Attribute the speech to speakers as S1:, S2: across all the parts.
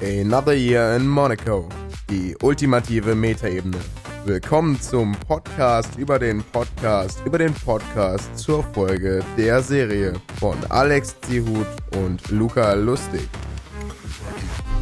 S1: Another Year in Monaco. Die ultimative Metaebene. Willkommen zum Podcast über den Podcast über den Podcast zur Folge der Serie von Alex Zihut und Luca Lustig.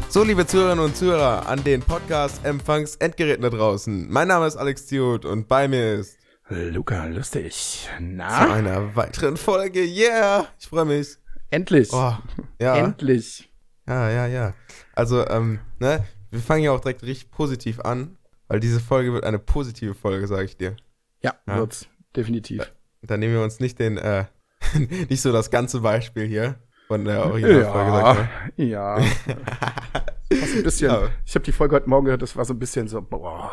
S1: So, liebe Zuhörerinnen und Zuhörer an den Podcast-Empfangs-Endgeräten da draußen. Mein Name ist Alex Zihut und bei mir ist
S2: Luca, lustig.
S1: Na? Zu einer weiteren Folge. Yeah! Ich freue mich.
S2: Endlich.
S1: Oh, ja.
S2: Endlich.
S1: Ja, ja, ja. Also, ähm, ne, wir fangen ja auch direkt richtig positiv an, weil diese Folge wird eine positive Folge, sage ich dir.
S2: Ja, ja, wird's. Definitiv.
S1: Da nehmen wir uns nicht den, äh, nicht so das ganze Beispiel hier von der Originalfolge.
S2: Ja, ja. ein bisschen, ja. Ich habe die Folge heute Morgen gehört, das war so ein bisschen so, boah.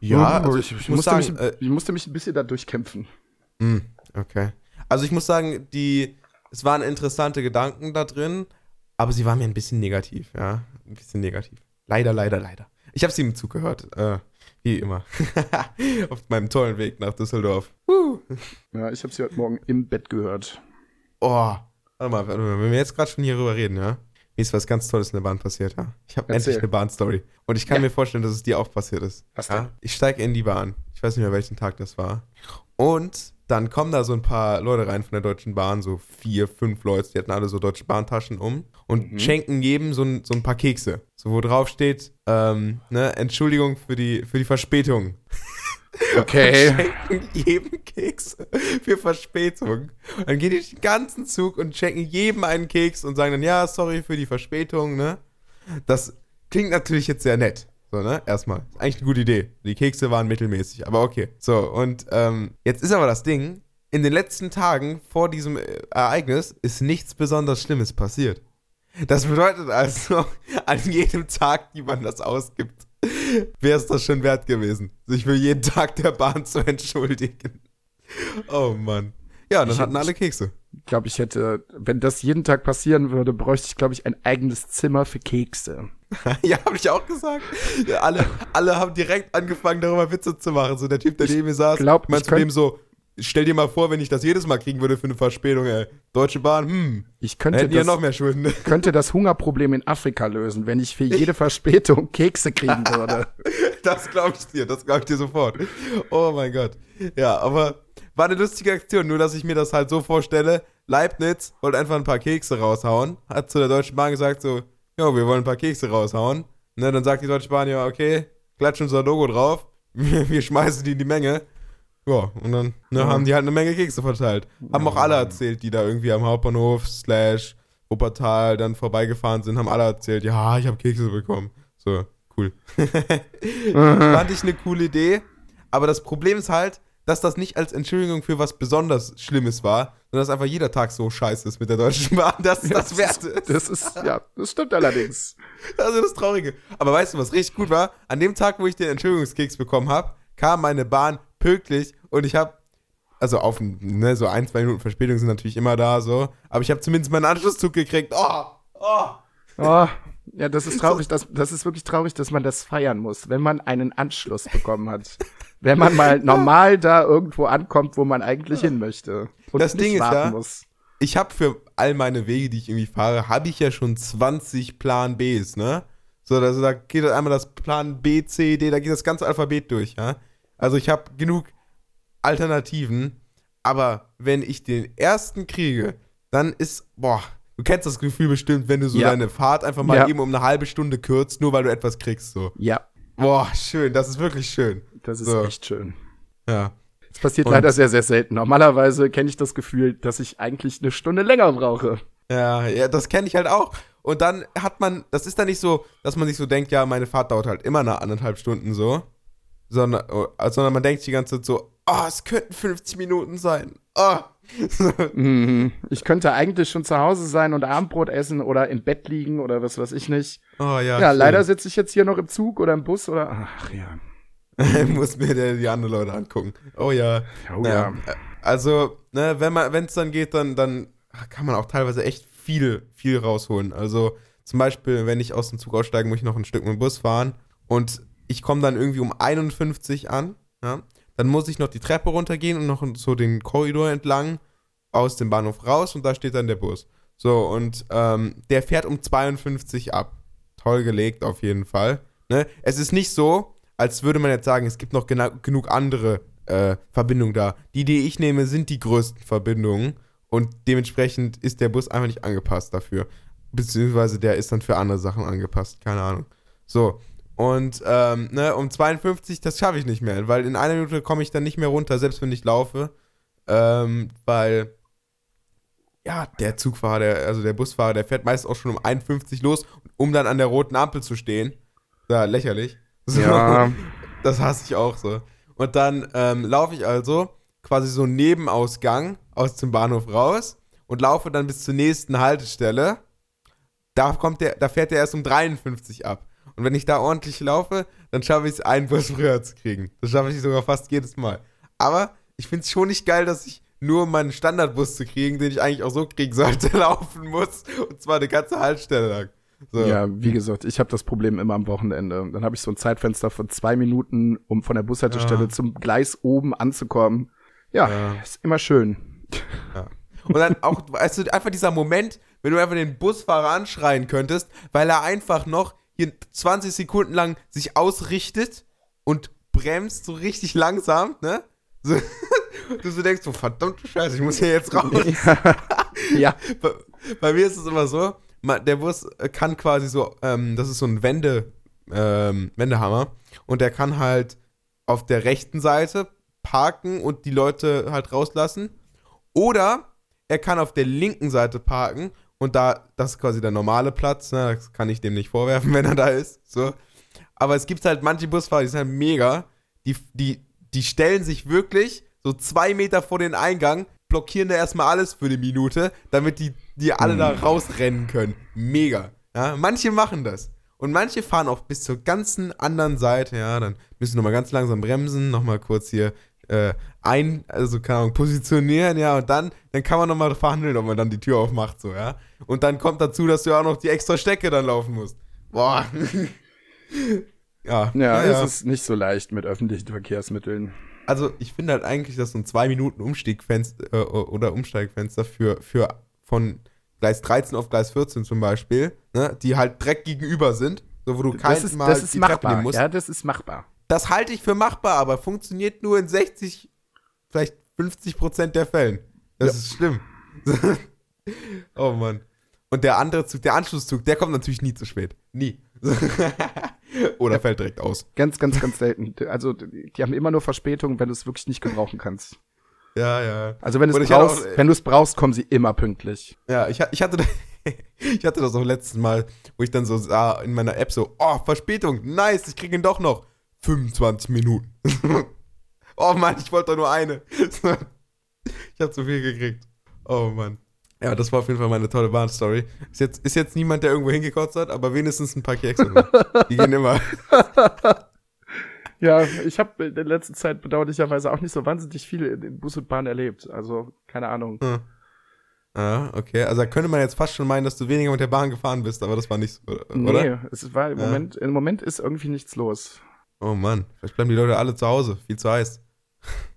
S1: Ja, also ich, ich, musste
S2: sagen, mich, äh, ich musste mich ein bisschen da durchkämpfen.
S1: Hm, okay. Also ich muss sagen, die, es waren interessante Gedanken da drin, aber sie waren mir ein bisschen negativ, ja. Ein bisschen negativ. Leider, leider, leider. Ich habe sie im Zug gehört, äh, wie immer. Auf meinem tollen Weg nach Düsseldorf. Uh.
S2: Ja, ich habe sie heute Morgen im Bett gehört.
S1: Oh, warte mal, warte mal, wenn wir jetzt gerade schon hierüber reden, ja. Mir ist was ganz Tolles in der Bahn passiert, ja. Ich habe endlich eine Bahnstory. Und ich kann ja. mir vorstellen, dass es dir auch passiert ist.
S2: Was denn?
S1: Ich steige in die Bahn. Ich weiß nicht mehr, welchen Tag das war. Und dann kommen da so ein paar Leute rein von der Deutschen Bahn, so vier, fünf Leute, die hatten alle so Deutsche Bahntaschen um und mhm. schenken jedem so ein, so ein paar Kekse. So, wo drauf steht, ähm, ne, Entschuldigung für die, für die Verspätung.
S2: Okay.
S1: Und schenken jedem Kekse für Verspätung. Und dann gehen die den ganzen Zug und schenken jedem einen Keks und sagen dann, ja, sorry für die Verspätung, ne? Das klingt natürlich jetzt sehr nett. So, ne? Erstmal. Eigentlich eine gute Idee. Die Kekse waren mittelmäßig, aber okay. So, und ähm, jetzt ist aber das Ding, in den letzten Tagen vor diesem äh, Ereignis ist nichts besonders Schlimmes passiert. Das bedeutet also, an jedem Tag, die man das ausgibt, wäre es das schon wert gewesen, sich für jeden Tag der Bahn zu entschuldigen. Oh Mann. Ja, dann ich hatten alle Kekse.
S2: Ich glaube, ich hätte, wenn das jeden Tag passieren würde, bräuchte ich, glaube ich, ein eigenes Zimmer für Kekse.
S1: ja, habe ich auch gesagt. Ja, alle, alle haben direkt angefangen, darüber Witze zu machen. So der Typ, der neben mir saß,
S2: glaub,
S1: meinte zu dem so, stell dir mal vor, wenn ich das jedes Mal kriegen würde für eine Verspätung, ey. Deutsche Bahn, hm.
S2: Ich könnte
S1: hätten das, ja noch mehr Schulden.
S2: könnte das Hungerproblem in Afrika lösen, wenn ich für jede Verspätung Kekse kriegen würde.
S1: das glaube ich dir, das glaube ich dir sofort. Oh mein Gott. Ja, aber war eine lustige Aktion, nur dass ich mir das halt so vorstelle. Leibniz wollte einfach ein paar Kekse raushauen, hat zu der Deutschen Bahn gesagt so, ja, wir wollen ein paar Kekse raushauen. Ne, dann sagt die Deutsche Bahn, ja, okay, klatsch unser Logo drauf, wir schmeißen die in die Menge. Ja, und dann ne, ja. haben die halt eine Menge Kekse verteilt. Haben auch alle erzählt, die da irgendwie am Hauptbahnhof slash Wuppertal dann vorbeigefahren sind, haben alle erzählt, ja, ich habe Kekse bekommen. So, cool. Fand ich eine coole Idee. Aber das Problem ist halt, dass das nicht als Entschuldigung für was besonders Schlimmes war, sondern dass einfach jeder Tag so scheiße ist mit der Deutschen Bahn, dass ja, das wert ist.
S2: Das ist, ja, das stimmt allerdings.
S1: Also das Traurige. Aber weißt du, was richtig gut war? An dem Tag, wo ich den Entschuldigungskeks bekommen habe, kam meine Bahn pünktlich und ich habe also auf ne, so ein, zwei Minuten Verspätung sind natürlich immer da, so. Aber ich habe zumindest meinen Anschlusszug gekriegt. Oh, oh.
S2: Oh, ja, das ist traurig. Das, das ist wirklich traurig, dass man das feiern muss, wenn man einen Anschluss bekommen hat wenn man mal normal da irgendwo ankommt, wo man eigentlich hin möchte.
S1: Und das Ding ist ja, muss. ich habe für all meine Wege, die ich irgendwie fahre, habe ich ja schon 20 Plan Bs, ne? So, also da geht einmal das Plan B, C, D, da geht das ganze Alphabet durch, ja? Also ich habe genug Alternativen, aber wenn ich den ersten kriege, dann ist, boah, du kennst das Gefühl bestimmt, wenn du so ja. deine Fahrt einfach mal ja. eben um eine halbe Stunde kürzt, nur weil du etwas kriegst, so.
S2: Ja.
S1: Boah, schön, das ist wirklich schön.
S2: Das ist so. echt schön.
S1: Ja.
S2: Das passiert Und leider sehr, sehr selten. Normalerweise kenne ich das Gefühl, dass ich eigentlich eine Stunde länger brauche.
S1: Ja, ja, das kenne ich halt auch. Und dann hat man, das ist dann nicht so, dass man sich so denkt, ja, meine Fahrt dauert halt immer eine anderthalb Stunden so. Sondern, oh, sondern man denkt die ganze Zeit so, oh, es könnten 50 Minuten sein. Oh.
S2: Ich könnte eigentlich schon zu Hause sein und Abendbrot essen oder im Bett liegen oder was weiß ich nicht.
S1: Oh ja.
S2: Ja, schön. leider sitze ich jetzt hier noch im Zug oder im Bus oder. Ach ja.
S1: muss mir die anderen Leute angucken. Oh ja.
S2: Oh ja.
S1: Also, ne, wenn man, wenn es dann geht, dann, dann kann man auch teilweise echt viel, viel rausholen. Also zum Beispiel, wenn ich aus dem Zug aussteige, muss ich noch ein Stück mit dem Bus fahren und ich komme dann irgendwie um 51 an. Ja? Dann muss ich noch die Treppe runtergehen und noch so den Korridor entlang aus dem Bahnhof raus und da steht dann der Bus. So, und ähm, der fährt um 52 ab. Toll gelegt auf jeden Fall. Ne? Es ist nicht so, als würde man jetzt sagen, es gibt noch genug andere äh, Verbindungen da. Die, die ich nehme, sind die größten Verbindungen und dementsprechend ist der Bus einfach nicht angepasst dafür. Beziehungsweise der ist dann für andere Sachen angepasst, keine Ahnung. So, und ähm, ne, um 52, das schaffe ich nicht mehr, weil in einer Minute komme ich dann nicht mehr runter, selbst wenn ich laufe. Ähm, weil, ja, der Zugfahrer, der, also der Busfahrer, der fährt meist auch schon um 51 los, um dann an der roten Ampel zu stehen. Ja, lächerlich. So,
S2: Ja.
S1: Das hasse ich auch so. Und dann ähm, laufe ich also quasi so einen Nebenausgang aus dem Bahnhof raus und laufe dann bis zur nächsten Haltestelle. Da, kommt der, da fährt der erst um 53 ab. Und wenn ich da ordentlich laufe, dann schaffe ich es, einen Bus früher zu kriegen. Das schaffe ich sogar fast jedes Mal. Aber ich finde es schon nicht geil, dass ich nur um meinen Standardbus zu kriegen, den ich eigentlich auch so kriegen sollte, laufen muss. Und zwar eine ganze Haltestelle lang. So.
S2: Ja, wie gesagt, ich habe das Problem immer am Wochenende. Dann habe ich so ein Zeitfenster von zwei Minuten, um von der Bushaltestelle
S1: Ja.
S2: zum Gleis oben anzukommen. Ja,
S1: Ja.
S2: ist immer schön.
S1: Und dann auch, weißt du, einfach dieser Moment, wenn du einfach den Busfahrer anschreien könntest, weil er einfach noch hier 20 Sekunden lang sich ausrichtet und bremst so richtig langsam, ne? So, du so denkst, so verdammte Scheiße, ich muss hier jetzt raus.
S2: ja,
S1: bei, bei mir ist es immer so, der Bus äh, kann quasi so, ähm, das ist so ein Wende, ähm, Wendehammer und der kann halt auf der rechten Seite parken und die Leute halt rauslassen. Oder er kann auf der linken Seite parken und da, das ist quasi der normale Platz, ne? das kann ich dem nicht vorwerfen, wenn er da ist. So. Aber es gibt halt manche Busfahrer, die sind halt mega, die, die, die stellen sich wirklich so zwei Meter vor den Eingang, blockieren da erstmal alles für eine Minute, damit die, die alle da rausrennen können. Mega. Ja? Manche machen das. Und manche fahren auch bis zur ganzen anderen Seite, ja, dann müssen nochmal ganz langsam bremsen, nochmal kurz hier äh, ein, also keine Ahnung, positionieren, ja, und dann, dann kann man nochmal verhandeln, ob man dann die Tür aufmacht, so, ja. Und dann kommt dazu, dass du auch noch die extra Stecke dann laufen musst. Boah. ja,
S2: ja,
S1: ja.
S2: es ist nicht so leicht mit öffentlichen Verkehrsmitteln.
S1: Also ich finde halt eigentlich, dass so ein 2 Minuten Umstiegfenster äh, oder Umsteigfenster für, für von Gleis 13 auf Gleis 14 zum Beispiel, ne, die halt direkt gegenüber sind, so wo du kein
S2: Das ist,
S1: Mal
S2: das ist
S1: die Treppe
S2: machbar.
S1: nehmen musst.
S2: Ja, das ist machbar.
S1: Das halte ich für machbar, aber funktioniert nur in 60, vielleicht 50 Prozent der Fällen. Das
S2: Ja.
S1: ist schlimm. oh Mann. Und der andere Zug, der Anschlusszug, der kommt natürlich nie zu spät. Nie. Oder fällt direkt aus.
S2: Ganz, ganz, ganz selten. Also, die haben immer nur Verspätung, wenn du es wirklich nicht gebrauchen kannst.
S1: Ja, ja.
S2: Also, wenn du es brauchst,
S1: auch-
S2: wenn du es brauchst, kommen sie immer pünktlich.
S1: Ja, ich, ich, hatte, ich hatte das auch letztes Mal, wo ich dann so sah in meiner App so, oh, Verspätung, nice, ich kriege ihn doch noch. 25 Minuten. oh Mann, ich wollte doch nur eine. ich habe zu viel gekriegt. Oh Mann. Ja, das war auf jeden Fall meine tolle Bahnstory. Ist jetzt, ist jetzt niemand, der irgendwo hingekotzt hat, aber wenigstens ein paar Kekse. Die gehen immer.
S2: Ja, ich habe in der letzten Zeit bedauerlicherweise auch nicht so wahnsinnig viel in, in Bus und Bahn erlebt. Also, keine Ahnung.
S1: Hm. Ah, okay. Also da könnte man jetzt fast schon meinen, dass du weniger mit der Bahn gefahren bist, aber das war nicht so, oder?
S2: Nee, es war im
S1: Ja.
S2: Moment, im Moment ist irgendwie nichts los.
S1: Oh Mann, vielleicht bleiben die Leute alle zu Hause. Viel zu heiß.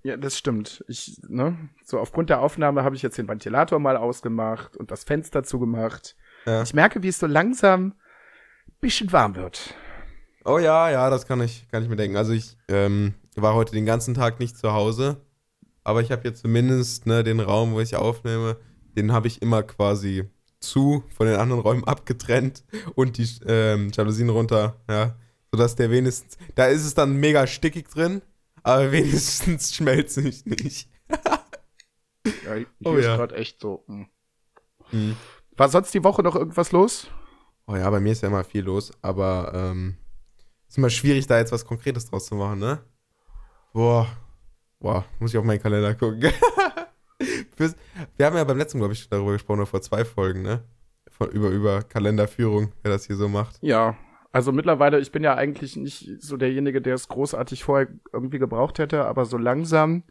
S2: Ja, das stimmt. Ich, ne, so aufgrund der Aufnahme habe ich jetzt den Ventilator mal ausgemacht und das Fenster zugemacht.
S1: Ja.
S2: Ich merke, wie es so langsam ein bisschen warm wird.
S1: Oh ja, ja, das kann ich, kann ich mir denken. Also ich ähm, war heute den ganzen Tag nicht zu Hause, aber ich habe jetzt zumindest ne, den Raum, wo ich aufnehme, den habe ich immer quasi zu, von den anderen Räumen abgetrennt und die ähm, Jalousien runter, ja, sodass der wenigstens, da ist es dann mega stickig drin, aber wenigstens schmelzt es nicht.
S2: Ja, hier
S1: Oh
S2: ist
S1: ja.
S2: gerade echt so. hm.
S1: Hm.
S2: War sonst die Woche noch irgendwas los?
S1: Oh ja, bei mir ist ja immer viel los, aber ähm, ist immer schwierig, da jetzt was Konkretes draus zu machen, ne? Boah, boah, muss ich auf meinen Kalender gucken. Wir haben ja beim letzten, glaube ich, darüber gesprochen, vor zwei Folgen, ne? Von, über, über Kalenderführung, wer das hier so macht.
S2: Ja, also mittlerweile, ich bin ja eigentlich nicht so derjenige, der es großartig vorher irgendwie gebraucht hätte, aber so langsam,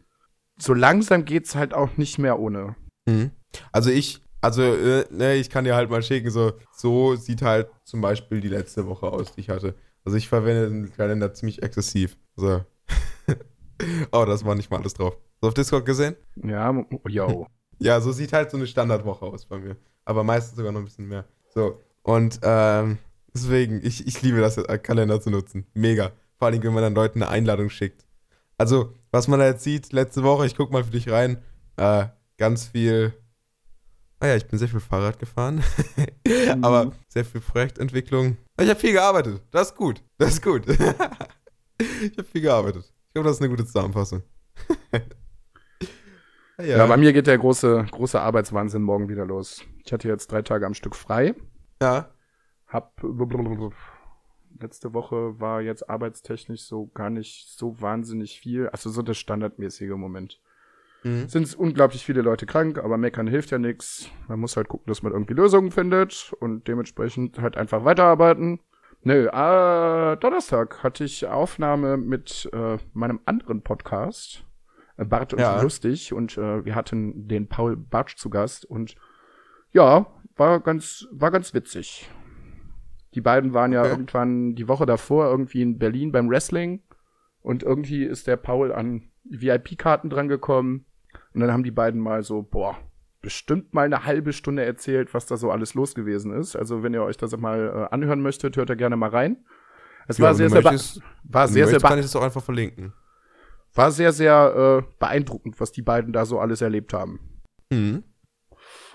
S2: so langsam geht's halt auch nicht mehr ohne.
S1: Mhm. Also ich, also, äh, ne, ich kann dir halt mal schicken, so, so sieht halt zum Beispiel die letzte Woche aus, die ich hatte. Also ich verwende den Kalender ziemlich exzessiv. So. oh, das war nicht mal alles drauf. Hast du auf Discord gesehen?
S2: Ja, m- yo.
S1: Ja, so sieht halt so eine Standardwoche aus bei mir. Aber meistens sogar noch ein bisschen mehr. So. Und ähm, deswegen, ich, ich liebe das, als Kalender zu nutzen. Mega. Vor allem, wenn man dann Leuten eine Einladung schickt. Also, was man da jetzt sieht, letzte Woche, ich guck mal für dich rein, äh, ganz viel. Ah ja, ich bin sehr viel Fahrrad gefahren. Aber sehr viel Projektentwicklung. Ich habe viel gearbeitet. Das ist gut. Das ist gut. ich habe viel gearbeitet. Ich glaube, das ist eine gute Zusammenfassung.
S2: ja. ja, bei mir geht der große, große Arbeitswahnsinn morgen wieder los. Ich hatte jetzt drei Tage am Stück frei.
S1: Ja.
S2: Hab letzte Woche war jetzt arbeitstechnisch so gar nicht so wahnsinnig viel. Also so das standardmäßige Moment. Mhm. Sind unglaublich viele Leute krank, aber meckern hilft ja nichts. Man muss halt gucken, dass man irgendwie Lösungen findet und dementsprechend halt einfach weiterarbeiten. Nö, äh, Donnerstag hatte ich Aufnahme mit äh, meinem anderen Podcast, äh, Bart und ja. Lustig, und äh, wir hatten den Paul Bartsch zu Gast und ja, war ganz, war ganz witzig. Die beiden waren ja okay. irgendwann die Woche davor irgendwie in Berlin beim Wrestling und irgendwie ist der Paul an VIP-Karten drangekommen und dann haben die beiden mal so, boah, bestimmt mal eine halbe Stunde erzählt, was da so alles los gewesen ist. Also wenn ihr euch das mal äh, anhören möchtet, hört da gerne mal rein.
S1: Es ja, war sehr, sehr, möchtest, war sehr, sehr, kann ich es auch einfach verlinken.
S2: War sehr, sehr äh, beeindruckend, was die beiden da so alles erlebt haben.
S1: Mhm.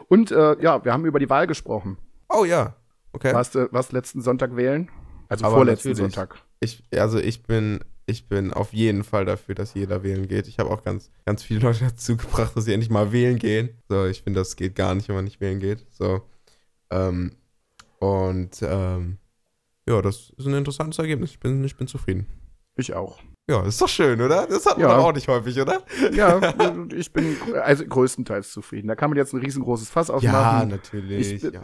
S2: Und äh, ja, wir haben über die Wahl gesprochen.
S1: Oh ja. Okay.
S2: Warst du warst letzten Sonntag wählen? Also Aber vorletzten Sonntag.
S1: Ich, also ich bin, ich bin auf jeden Fall dafür, dass jeder wählen geht. Ich habe auch ganz, ganz viele Leute dazu gebracht, dass sie endlich mal wählen gehen. So, ich finde, das geht gar nicht, wenn man nicht wählen geht. So. Ähm, und ähm, ja, das ist ein interessantes Ergebnis. Ich bin, ich bin zufrieden.
S2: Ich auch.
S1: Ja, ist doch schön, oder? Das hat man ja. auch nicht häufig, oder?
S2: Ja, ich bin also größtenteils zufrieden. Da kann man jetzt ein riesengroßes Fass aufmachen. Ja,
S1: natürlich.
S2: Ich,
S1: ja.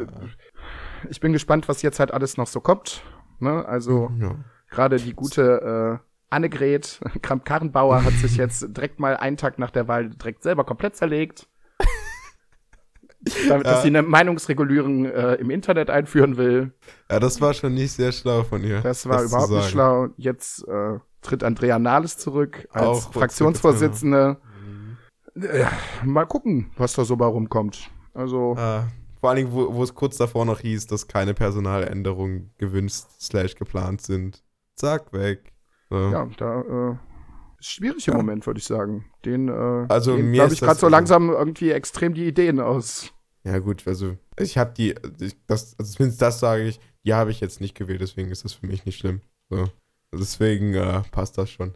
S2: Ich bin gespannt, was jetzt halt alles noch so kommt. Ne? Also ja. gerade die gute äh, Annegret Kramp-Karrenbauer hat sich jetzt direkt mal einen Tag nach der Wahl direkt selber komplett zerlegt. damit, ja. dass sie eine Meinungsregulierung äh, im Internet einführen will.
S1: Ja, das war schon nicht sehr schlau von ihr.
S2: Das war das überhaupt nicht schlau. Jetzt äh, tritt Andrea Nahles zurück als Auch Fraktionsvorsitzende. Mhm. Ja, mal gucken, was da so bei rumkommt. Also.
S1: Ah, vor allen Dingen, wo, wo es kurz davor noch hieß, dass keine Personaländerungen gewünscht slash geplant sind. Zack, weg.
S2: So. Ja, da äh, ist schwierig im ja. Moment, würde ich sagen. Den, äh,
S1: also
S2: den, mir ich gerade so langsam irgendwie extrem die Ideen aus.
S1: Ja, gut, also ich habe die, ich, das, also zumindest das sage ich, die habe ich jetzt nicht gewählt, deswegen ist das für mich nicht schlimm. So. Deswegen äh, passt das schon.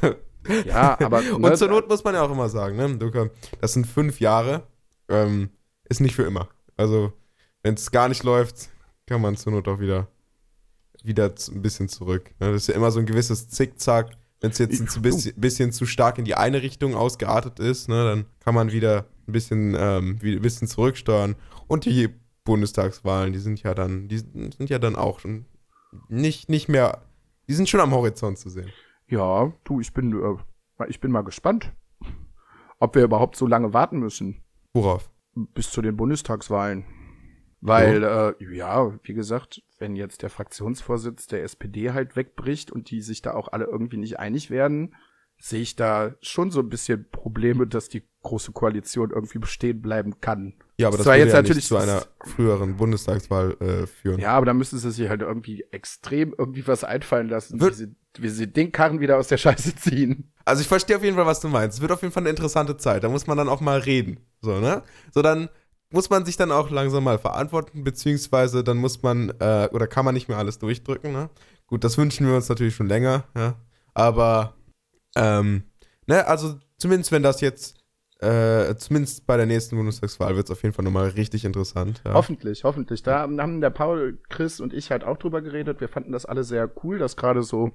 S2: ja, aber.
S1: Ne, Und zur Not muss man ja auch immer sagen, ne, Luca, das sind fünf Jahre, ähm, ist nicht für immer. Also, wenn es gar nicht läuft, kann man zur Not auch wieder, wieder ein bisschen zurück. Ne? Das ist ja immer so ein gewisses Zickzack. Wenn es jetzt ein bisschen, bisschen, zu stark in die eine Richtung ausgeartet ist, ne, dann kann man wieder ein bisschen, ähm, ein bisschen zurücksteuern. Und die Bundestagswahlen, die sind ja dann, die sind ja dann auch schon nicht, nicht mehr die sind schon am Horizont zu sehen.
S2: Ja, du, ich bin, äh, ich bin mal gespannt, ob wir überhaupt so lange warten müssen.
S1: Worauf?
S2: Bis zu den Bundestagswahlen. Weil, ja. Äh, ja, wie gesagt, wenn jetzt der Fraktionsvorsitz der SPD halt wegbricht und die sich da auch alle irgendwie nicht einig werden, sehe ich da schon so ein bisschen Probleme, dass die große Koalition irgendwie bestehen bleiben kann.
S1: Ja, aber das, das würde jetzt ja natürlich zu einer früheren Bundestagswahl äh, führen.
S2: Ja, aber da müssten sie sich halt irgendwie extrem irgendwie was einfallen lassen, wie sie, wie sie den Karren wieder aus der Scheiße ziehen.
S1: Also ich verstehe auf jeden Fall, was du meinst. Es wird auf jeden Fall eine interessante Zeit. Da muss man dann auch mal reden. So, ne? So, dann muss man sich dann auch langsam mal verantworten, beziehungsweise dann muss man, äh, oder kann man nicht mehr alles durchdrücken, ne? Gut, das wünschen wir uns natürlich schon länger, ja. Aber ähm, ne, also zumindest wenn das jetzt, äh, zumindest bei der nächsten Bundestagswahl wird es auf jeden Fall nochmal richtig interessant.
S2: Ja. Hoffentlich, hoffentlich. Da haben der Paul, Chris und ich halt auch drüber geredet. Wir fanden das alle sehr cool, dass gerade so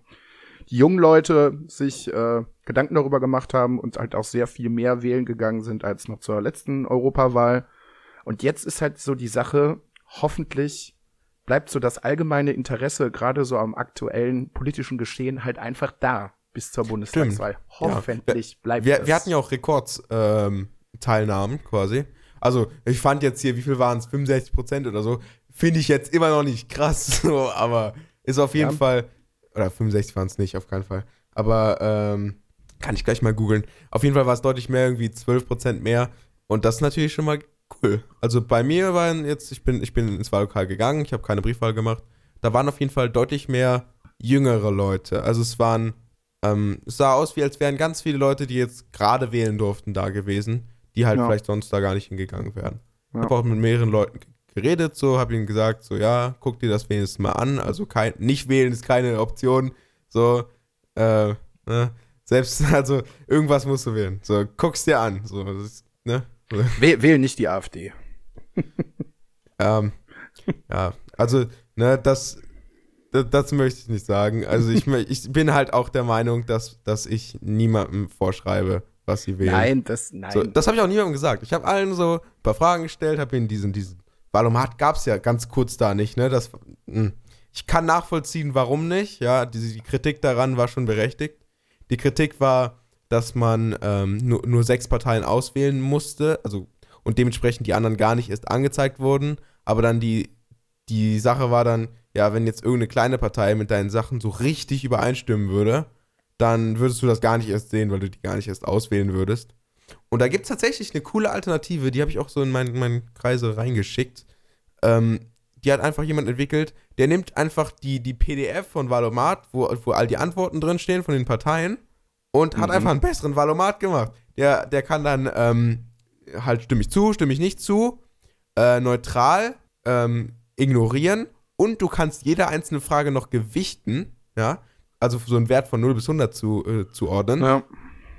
S2: die jungen Leute sich äh, Gedanken darüber gemacht haben und halt auch sehr viel mehr wählen gegangen sind als noch zur letzten Europawahl. Und jetzt ist halt so die Sache, hoffentlich bleibt so das allgemeine Interesse gerade so am aktuellen politischen Geschehen halt einfach da bis zur Bundestagswahl. Hoffentlich
S1: ja.
S2: bleibt
S1: wir, das. Wir hatten ja auch Rekordteilnahmen ähm, quasi. Also, ich fand jetzt hier, wie viel waren es? 65 Prozent oder so. Finde ich jetzt immer noch nicht krass, so, aber ist auf jeden ja. Fall, oder 65 waren es nicht, auf keinen Fall. Aber ähm, kann ich gleich mal googeln. Auf jeden Fall war es deutlich mehr, irgendwie 12 Prozent mehr. Und das ist natürlich schon mal cool. Also bei mir waren jetzt, ich bin, ich bin ins Wahllokal gegangen, ich habe keine Briefwahl gemacht. Da waren auf jeden Fall deutlich mehr jüngere Leute. Also es waren, ähm, es sah aus, wie als wären ganz viele Leute, die jetzt gerade wählen durften, da gewesen, die halt
S2: Ja.
S1: vielleicht sonst da gar nicht hingegangen wären. Ich
S2: Ja.
S1: habe auch mit mehreren Leuten geredet, so, habe ihnen gesagt, so, ja, guck dir das wenigstens mal an. Also kein, nicht wählen ist keine Option. So, äh, ne? Selbst, also irgendwas musst du wählen. So, guck's dir an. So, ist, ne?
S2: Wähl, wähl nicht die AfD.
S1: Ähm, ja, also, ne, das, das, das möchte ich nicht sagen. Also, ich, ich bin halt auch der Meinung, dass, dass ich niemandem vorschreibe, was sie wählen.
S2: Nein, das, nein.
S1: So, das habe ich auch niemandem gesagt. Ich habe allen so ein paar Fragen gestellt, habe ihnen diesen, diesen Valomat gab es ja ganz kurz da nicht, ne? Das, mh. ich kann nachvollziehen, warum nicht. Ja, die, die Kritik daran war schon berechtigt. Die Kritik war, dass man ähm, nur, nur sechs Parteien auswählen musste, also und dementsprechend die anderen gar nicht erst angezeigt wurden. Aber dann die, die Sache war dann, ja, wenn jetzt irgendeine kleine Partei mit deinen Sachen so richtig übereinstimmen würde, dann würdest du das gar nicht erst sehen, weil du die gar nicht erst auswählen würdest. Und da gibt es tatsächlich eine coole Alternative, die habe ich auch so in meinen meinen Kreise reingeschickt. Ähm, die hat einfach jemand entwickelt, der nimmt einfach die, die PDF von Valomat, wo, wo all die Antworten drinstehen von den Parteien und hat
S2: Mhm.
S1: einfach einen besseren Valomat gemacht. Der, der kann dann ähm, halt stimme ich zu, stimme ich nicht zu, äh, neutral, ähm, ignorieren und du kannst jede einzelne Frage noch gewichten, ja, also so einen Wert von 0 bis 100 zu, äh, zuordnen
S2: ja.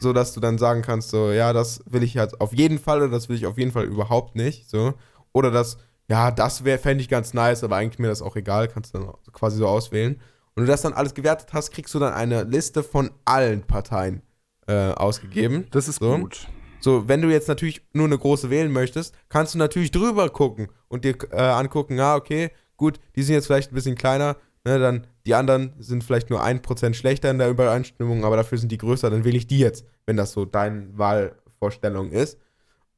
S1: So dass du dann sagen kannst, so, ja, das will ich jetzt auf jeden Fall oder das will ich auf jeden Fall überhaupt nicht, so. Oder das, ja, das wäre, fände ich ganz nice, aber eigentlich mir das auch egal, kannst du dann quasi so auswählen. Und du das dann alles gewertet hast, kriegst du dann eine Liste von allen Parteien äh, ausgegeben.
S2: Das ist
S1: So.
S2: gut.
S1: So, wenn du jetzt natürlich nur eine große wählen möchtest, kannst du natürlich drüber gucken und dir äh, angucken, ah, okay, gut, die sind jetzt vielleicht ein bisschen kleiner, ne, dann die anderen sind vielleicht nur 1% schlechter in der Übereinstimmung, aber dafür sind die größer, dann wähle ich die jetzt, wenn das so deine Wahlvorstellung ist.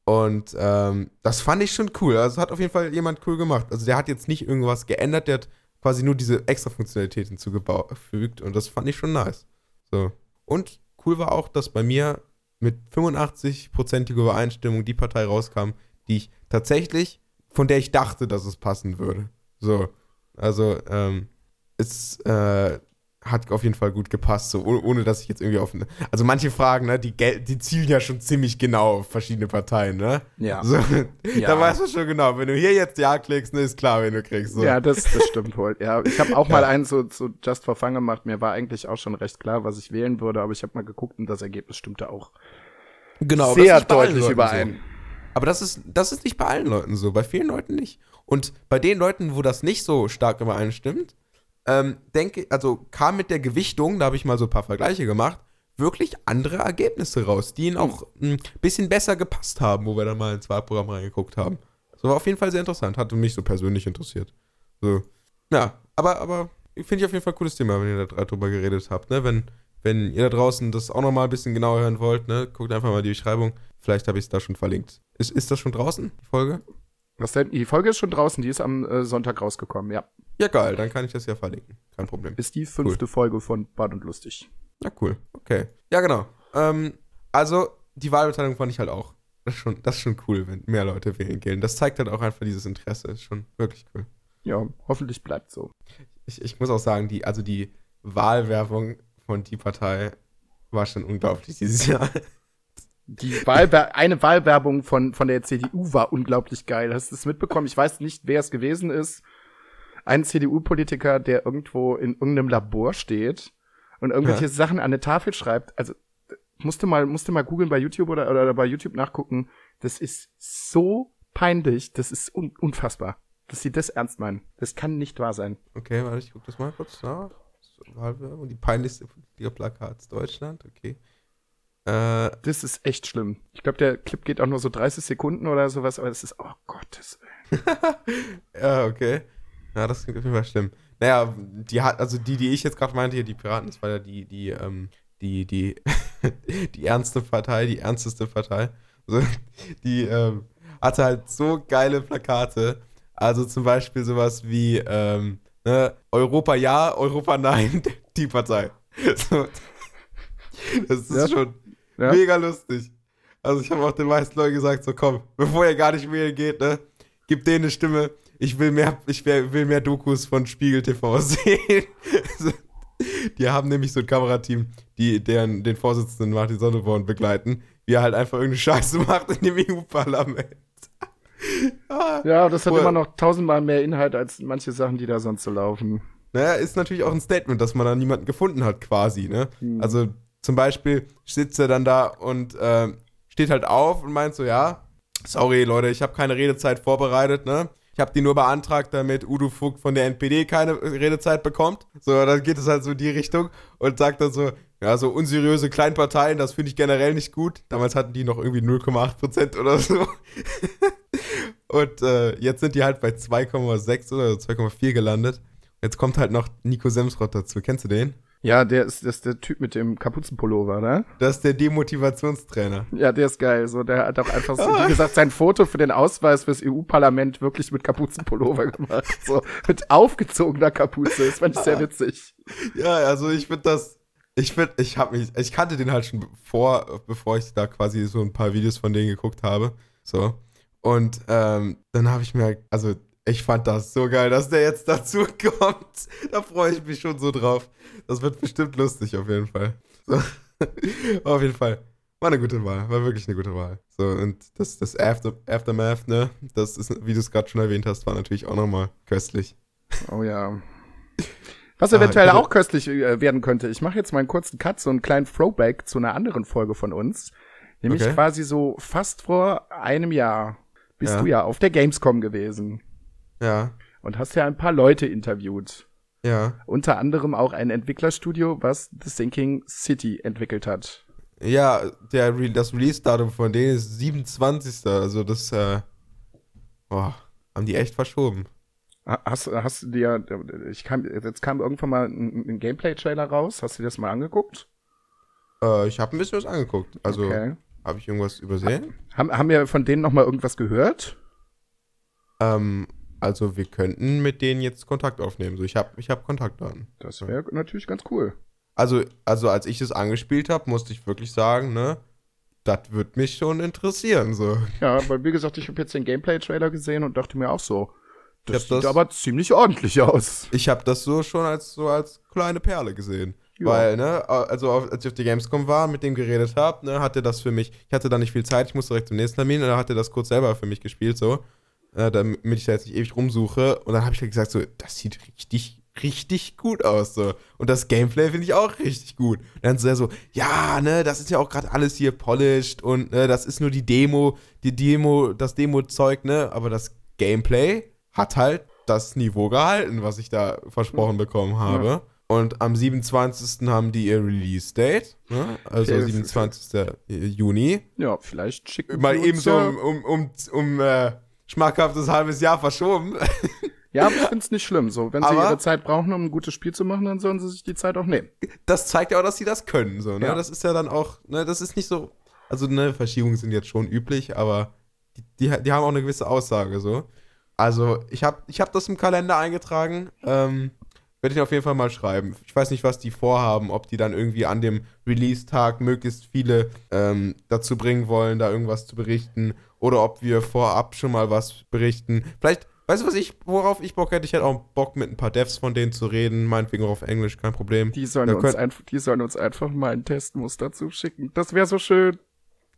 S1: Und ähm, das fand ich schon cool. Also hat auf jeden Fall jemand cool gemacht. Also der hat jetzt nicht irgendwas geändert, der hat quasi nur diese extra Funktionalität hinzugefügt und das fand ich schon nice. So. Und cool war auch, dass bei mir mit 85%iger Übereinstimmung die Partei rauskam, die ich tatsächlich, von der ich dachte, dass es passen würde. So. Also, ähm, es äh, hat auf jeden Fall gut gepasst, so ohne, ohne dass ich jetzt irgendwie auf. eine- Also manche Fragen, ne, die, die zielen ja schon ziemlich genau auf verschiedene Parteien, ne?
S2: Ja.
S1: So,
S2: Ja.
S1: Da weißt du schon genau, wenn du hier jetzt Ja klickst, ne, ist klar, wen du kriegst. So.
S2: Ja, das, das stimmt wohl. Ja, ich habe auch mal einen so, so Just for Fun gemacht. Mir war eigentlich auch schon recht klar, was ich wählen würde, aber ich habe mal geguckt und das Ergebnis stimmte auch
S1: genau,
S2: sehr deutlich überein.
S1: So. Aber das ist, das ist nicht bei allen Leuten so, bei vielen Leuten nicht. Und bei den Leuten, wo das nicht so stark übereinstimmt, ähm, denke, also kam mit der Gewichtung, da habe ich mal so ein paar Vergleiche gemacht, wirklich andere Ergebnisse raus, die ihnen auch ein bisschen besser gepasst haben, wo wir dann mal ins Wahlprogramm reingeguckt haben. Das war auf jeden Fall sehr interessant, hatte mich so persönlich interessiert. So. Ja, aber, aber finde ich auf jeden Fall ein cooles Thema, wenn ihr da drüber geredet habt, ne? Wenn, wenn ihr da draußen das auch nochmal ein bisschen genauer hören wollt, ne, guckt einfach mal die Beschreibung. Vielleicht habe ich es da schon verlinkt. Ist, ist das schon draußen, die Folge?
S2: Was denn? Die Folge ist schon draußen, die ist am äh, Sonntag rausgekommen, ja.
S1: Ja, geil, dann kann ich das ja verlinken. Kein Problem.
S2: Ist die fünfte Folge von Bad und Lustig.
S1: Ja, cool. Okay. Ja, genau. Ähm, also, die Wahlbeteiligung fand ich halt auch. Das ist, schon, das ist schon cool, wenn mehr Leute wählen gehen. Das zeigt halt auch einfach dieses Interesse. Ist schon wirklich cool.
S2: Ja, hoffentlich bleibt so.
S1: Ich, ich muss auch sagen, die, also die Wahlwerbung von die Partei war schon unglaublich dieses Jahr.
S2: Die Wahlwer eine Wahlwerbung von, von der CDU war unglaublich geil. Hast du das mitbekommen? Ich weiß nicht, wer es gewesen ist. Ein CDU-Politiker, der irgendwo in irgendeinem Labor steht und irgendwelche
S1: Ja.
S2: Sachen an eine Tafel schreibt. Also musste mal, musste mal googeln bei YouTube oder, oder bei YouTube nachgucken. Das ist so peinlich. Das ist un unfassbar, dass sie das ernst meinen. Das kann nicht wahr sein.
S1: Okay, warte, ich guck das mal kurz nach. Wahlwerbung, die peinlichste Plakats Deutschland, okay. Äh,
S2: Das ist echt schlimm. Ich glaube, der Clip geht auch nur so 30 Sekunden oder sowas, aber das ist, oh Gottes Willen.
S1: ja, okay. Ja, das klingt auf jeden Fall schlimm. Naja, die hat, also die, die ich jetzt gerade meinte, hier, die Piraten, das war ja die, die, ähm, die, die, die ernste Partei, die ernsteste Partei. So, die ähm, hatte halt so geile Plakate. Also zum Beispiel sowas wie ähm, ne, Europa ja, Europa nein, die Partei. So, das ist
S2: Ja.
S1: schon
S2: Ja.
S1: mega lustig. Also ich habe auch den meisten Leuten gesagt, so komm, bevor ihr gar nicht wählen geht, ne, gib denen eine Stimme. Ich will mehr, ich will mehr Dokus von Spiegel TV sehen. die haben nämlich so ein Kamerateam, die deren, den Vorsitzenden Martin Sonneborn begleiten, wie er halt einfach irgendeine Scheiße macht in dem EU-Parlament.
S2: ja, das hat immer noch tausendmal mehr Inhalt als manche Sachen, die da sonst so laufen.
S1: Naja, ist natürlich auch ein Statement, dass man da niemanden gefunden hat, quasi, ne? Hm. Also zum Beispiel sitzt er dann da und äh, steht halt auf und meint so, ja, sorry Leute, ich habe keine Redezeit vorbereitet, ne? Ich habe die nur beantragt, damit Udo Fuck von der NPD keine Redezeit bekommt. So, dann geht es halt so in die Richtung und sagt dann so, ja, so unseriöse Kleinparteien, das finde ich generell nicht gut. Damals hatten die noch irgendwie 0,8% oder so. und äh, jetzt sind die halt bei 2,6 oder 2,4 gelandet. Jetzt kommt halt noch Nico Semsrott dazu. Kennst du den?
S2: Ja, der ist, das ist der Typ mit dem Kapuzenpullover, ne?
S1: Das ist der Demotivationstrainer.
S2: Ja, der ist geil. So, der hat auch einfach, so, wie gesagt, sein Foto für den Ausweis fürs EU-Parlament wirklich mit Kapuzenpullover gemacht. So, mit aufgezogener Kapuze. Das fand ich sehr witzig.
S1: Ja, also ich finde das, ich finde, ich habe mich, ich kannte den halt schon vor, bevor ich da quasi so ein paar Videos von denen geguckt habe. So. Und ähm, dann habe ich mir, also ich fand das so geil, dass der jetzt dazu kommt. Da freue ich mich schon so drauf. Das wird bestimmt lustig, auf jeden Fall. So. auf jeden Fall. War eine gute Wahl. War wirklich eine gute Wahl. So, und das, das After, Aftermath, ne? Das ist, wie du es gerade schon erwähnt hast, war natürlich auch nochmal köstlich.
S2: Oh ja. Was eventuell ah, auch köstlich äh, werden könnte. Ich mache jetzt mal einen kurzen Cut, so einen kleinen Throwback zu einer anderen Folge von uns. Nämlich okay. quasi so fast vor einem Jahr bist ja. du ja auf der Gamescom gewesen.
S1: Ja.
S2: Und hast ja ein paar Leute interviewt.
S1: Ja.
S2: Unter anderem auch ein Entwicklerstudio, was The Sinking City entwickelt hat.
S1: Ja, der, das Release-Datum von denen ist 27. Also das, äh, boah, haben die echt verschoben.
S2: Hast, hast du dir, ich kam, jetzt kam irgendwann mal ein, ein Gameplay-Trailer raus. Hast du dir das mal angeguckt?
S1: Äh, ich habe ein bisschen was angeguckt. Also, okay. habe ich irgendwas übersehen?
S2: Haben, haben wir von denen noch mal irgendwas gehört?
S1: Ähm, also wir könnten mit denen jetzt Kontakt aufnehmen. So, ich habe ich hab Kontaktdaten.
S2: Das wäre natürlich ganz cool.
S1: Also, also als ich es angespielt habe, musste ich wirklich sagen, ne, das würde mich schon interessieren. So.
S2: Ja, weil wie gesagt, ich habe jetzt den Gameplay-Trailer gesehen und dachte mir auch so, das sieht das, aber ziemlich ordentlich aus.
S1: Ich habe das so schon als so als kleine Perle gesehen. Ja. Weil, ne, also als ich auf die Gamescom war, mit dem geredet habe, ne, hatte das für mich, ich hatte da nicht viel Zeit, ich musste direkt zum nächsten Termin und da hatte das kurz selber für mich gespielt, so äh, damit ich da jetzt nicht ewig rumsuche. Und dann habe ich halt gesagt, so, das sieht richtig, richtig gut aus. So. Und das Gameplay finde ich auch richtig gut. Und dann so, so, ja, ne, das ist ja auch gerade alles hier polished und ne, das ist nur die Demo, die Demo, das Demo-Zeug, ne, aber das Gameplay hat halt das Niveau gehalten, was ich da versprochen bekommen habe. Ja. Und am 27. haben die ihr Release-Date, ne? also okay, 27. Juni.
S2: Ja, vielleicht schicken
S1: Mal eben so, um, um, um, um äh, schmackhaftes halbes Jahr verschoben.
S2: Ja, aber ich finde es nicht schlimm. So, wenn sie aber ihre Zeit brauchen, um ein gutes Spiel zu machen, dann sollen sie sich die Zeit auch nehmen.
S1: Das zeigt ja auch, dass sie das können. So, ne? Ja. Das ist ja dann auch, ne, das ist nicht so. Also, ne, Verschiebungen sind jetzt schon üblich, aber die, die, die haben auch eine gewisse Aussage. so. Also, ich habe ich hab das im Kalender eingetragen. Ähm, Werde ich auf jeden Fall mal schreiben. Ich weiß nicht, was die vorhaben, ob die dann irgendwie an dem Release-Tag möglichst viele ähm, dazu bringen wollen, da irgendwas zu berichten oder ob wir vorab schon mal was berichten. Vielleicht, weißt du, was ich, worauf ich Bock hätte? Ich hätte auch Bock, mit ein paar Devs von denen zu reden, meinetwegen auch auf Englisch, kein Problem.
S2: Die sollen, uns, ein, die sollen uns einfach mal ein Testmuster zuschicken. Das wäre so schön.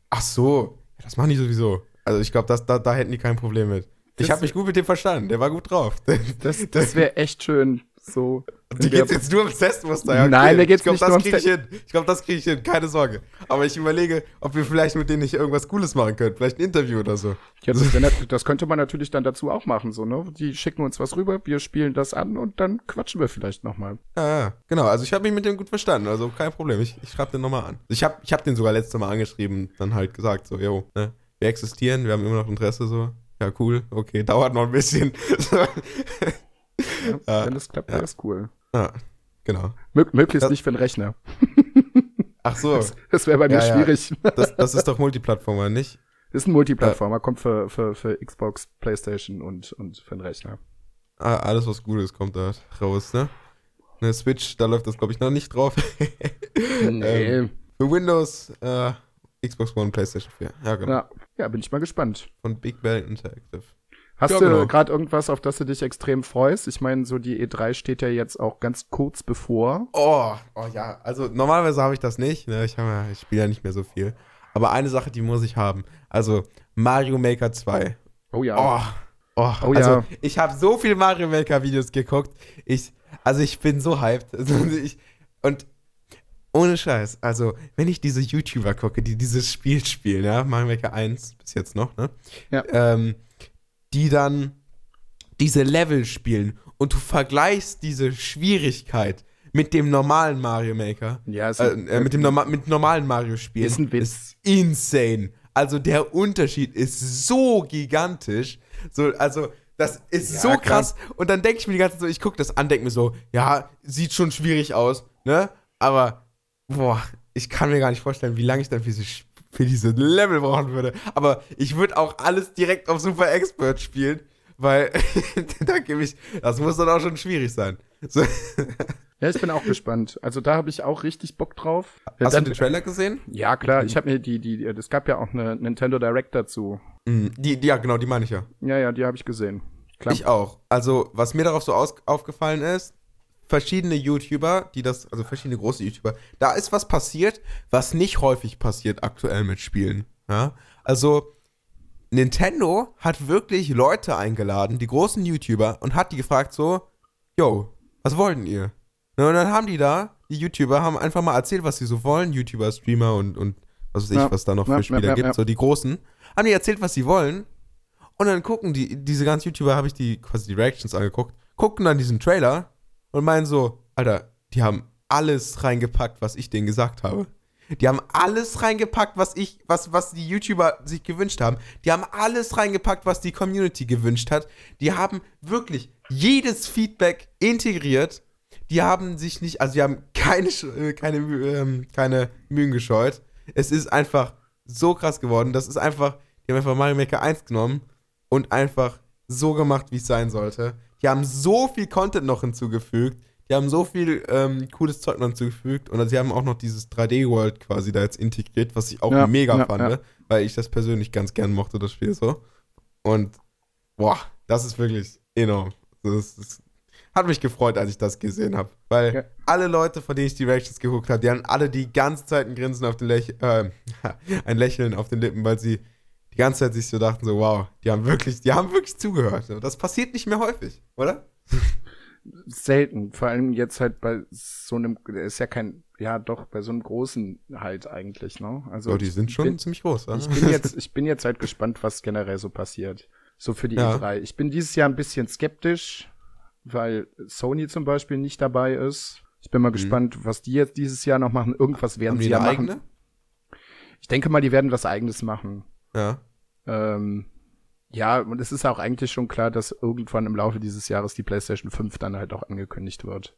S1: Ach so, das machen die sowieso. Also ich glaube, da, da hätten die kein Problem mit. Das ich habe mich gut mit dem verstanden, der war gut drauf.
S2: Das, das wäre echt schön. So.
S1: Die geht jetzt nur ums Testmuster.
S2: Ja, okay. Nein, da geht's
S1: ich
S2: glaub, nicht
S1: das krieg ich hin. Ich glaube, das kriege ich hin, keine Sorge. Aber ich überlege, ob wir vielleicht mit denen nicht irgendwas Cooles machen können. Vielleicht ein Interview oder so.
S2: Ja, das, das könnte man natürlich dann dazu auch machen, so, ne? Die schicken uns was rüber, wir spielen das an und dann quatschen wir vielleicht nochmal.
S1: Ja, ja, genau. Also ich habe mich mit dem gut verstanden, also kein Problem. Ich, ich schreibe den nochmal an. Ich habe ich hab den sogar letztes Mal angeschrieben, dann halt gesagt, so, yo, ne? Wir existieren, wir haben immer noch Interesse, so. Ja, cool, okay, dauert noch ein bisschen.
S2: Ja, wenn das klappt, wäre das cool.
S1: Ja, genau.
S2: Mö möglichst das, nicht für einen Rechner.
S1: Ach so.
S2: Das, das wäre bei mir ja, schwierig.
S1: Ja. Das, das, ist doch Multiplattformer, nicht?
S2: Das ist ein Multiplattformer, kommt für, für, für Xbox, Playstation und, und für einen Rechner.
S1: Ah, alles, was gut ist, kommt da raus, ne? Eine Switch, da läuft das, glaube ich, noch nicht drauf.
S2: nee. Ähm,
S1: für Windows, äh, Xbox One, PlayStation 4. Ja, genau.
S2: Ja, ja bin ich mal gespannt.
S1: Von Big Bang Interactive.
S2: Hast
S1: Ja,
S2: du
S1: genau.
S2: gerade irgendwas, auf das du dich extrem freust? Ich meine, so die E3 steht ja jetzt auch ganz kurz bevor.
S1: Oh, oh ja. Also normalerweise habe ich das nicht. Ne? Ich, ja- ich spiele ja nicht mehr so viel. Aber eine Sache, die muss ich haben. Also Mario Maker 2.
S2: Oh ja.
S1: Oh, oh,
S2: Oh
S1: also
S2: ja.
S1: ich habe so viel Mario Maker Videos geguckt. Ich, also ich bin so hyped. Also ich, und ohne Scheiß, also wenn ich diese YouTuber gucke, die dieses Spiel spielen, ja, Mario Maker 1 bis jetzt noch, ne?
S2: Ja.
S1: Ähm, die dann diese Level spielen und du vergleichst diese Schwierigkeit mit dem normalen Mario Maker,
S2: Ja, es
S1: äh, äh, mit dem Norma mit normalen Mario Spielen,
S2: Ist ein Witz.
S1: ist insane. Also der Unterschied ist so gigantisch. So, also das ist
S2: Ja,
S1: so
S2: klar.
S1: krass. Und dann denke ich mir die ganze Zeit so, ich gucke das an, denke mir so, ja, sieht schon schwierig aus, ne? Aber, boah, ich kann mir gar nicht vorstellen, wie lange ich dann für diese, Sch- für diese Level brauchen würde. Aber ich würde auch alles direkt auf Super Expert spielen, weil da gebe ich, das muss dann auch schon schwierig sein. So,
S2: Ja, ich bin auch gespannt. Also da habe ich auch richtig Bock drauf.
S1: hast
S2: Dann-
S1: du den Trailer gesehen?
S2: ja, klar. Ich habe mir die, die, es gab ja auch eine Nintendo Direct dazu.
S1: Mhm, Die, die, ja, genau, die meine ich ja.
S2: Ja, ja, die habe ich gesehen. Klar.
S1: Ich auch. Also, was mir darauf so aus aufgefallen ist, verschiedene YouTuber, die das, also verschiedene große YouTuber, da ist was passiert, was nicht häufig passiert aktuell mit Spielen. Ja? Also, Nintendo hat wirklich Leute eingeladen, die großen YouTuber, und hat die gefragt so, yo, was wollten ihr? Na, Und dann haben die da, die YouTuber, haben einfach mal erzählt, was sie so wollen, YouTuber, Streamer und, und was weiß ich,
S2: Ja.
S1: was da noch
S2: Ja,
S1: für Spieler
S2: ja,
S1: gibt, so die großen, haben die erzählt, was sie wollen und dann gucken die, diese ganzen YouTuber, habe ich die quasi die Reactions angeguckt, gucken dann diesen Trailer und meinen so, Alter, die haben alles reingepackt, was ich denen gesagt habe. Die haben alles reingepackt, was ich, was, was die YouTuber sich gewünscht haben. Die haben alles reingepackt, was die Community gewünscht hat. Die haben wirklich jedes Feedback integriert. Die haben sich nicht, also die haben keine, äh, keine, ähm, keine Mühen gescheut. Es ist einfach so krass geworden. Das ist einfach, die haben einfach Mario Maker 1 genommen und einfach so gemacht, wie es sein sollte. Die haben so viel Content noch hinzugefügt. Die haben so viel ähm, cooles Zeug noch hinzugefügt. Und sie haben auch noch dieses 3D-World quasi da jetzt integriert, was ich auch
S2: Ja,
S1: mega
S2: ja,
S1: fand,
S2: ja.
S1: weil ich das persönlich ganz gern mochte, das Spiel so. Und boah, das ist wirklich enorm. Das, das hat mich gefreut, als ich das gesehen habe. Weil
S2: Ja.
S1: alle Leute, von denen ich die Reactions geguckt habe, die haben alle die ganze Zeit ein Grinsen auf den Lächeln, äh, ein Lächeln auf den Lippen, weil sie die ganze Zeit sich so dachten, so, wow, die haben wirklich, die haben wirklich zugehört. Und Das passiert nicht mehr häufig, oder?
S2: Selten. Vor allem jetzt halt bei so einem, ist ja kein, ja doch, bei so einem großen halt eigentlich, ne? Also
S1: So, die sind schon
S2: bin,
S1: ziemlich groß, oder?
S2: ich bin jetzt, ich bin jetzt halt gespannt, was generell so passiert. So für die
S1: Ja.
S2: E3. Ich bin dieses Jahr ein bisschen skeptisch, weil Sony zum Beispiel nicht dabei ist. Ich bin mal gespannt, was die jetzt dieses Jahr noch machen. Irgendwas werden
S1: Mhm. Haben
S2: sie
S1: die
S2: ja machen.
S1: eigene?
S2: Ich denke mal, die werden was eigenes machen.
S1: Ja.
S2: Ähm, ja, und es ist auch eigentlich schon klar, dass irgendwann im Laufe dieses Jahres die PlayStation 5 dann halt auch angekündigt wird.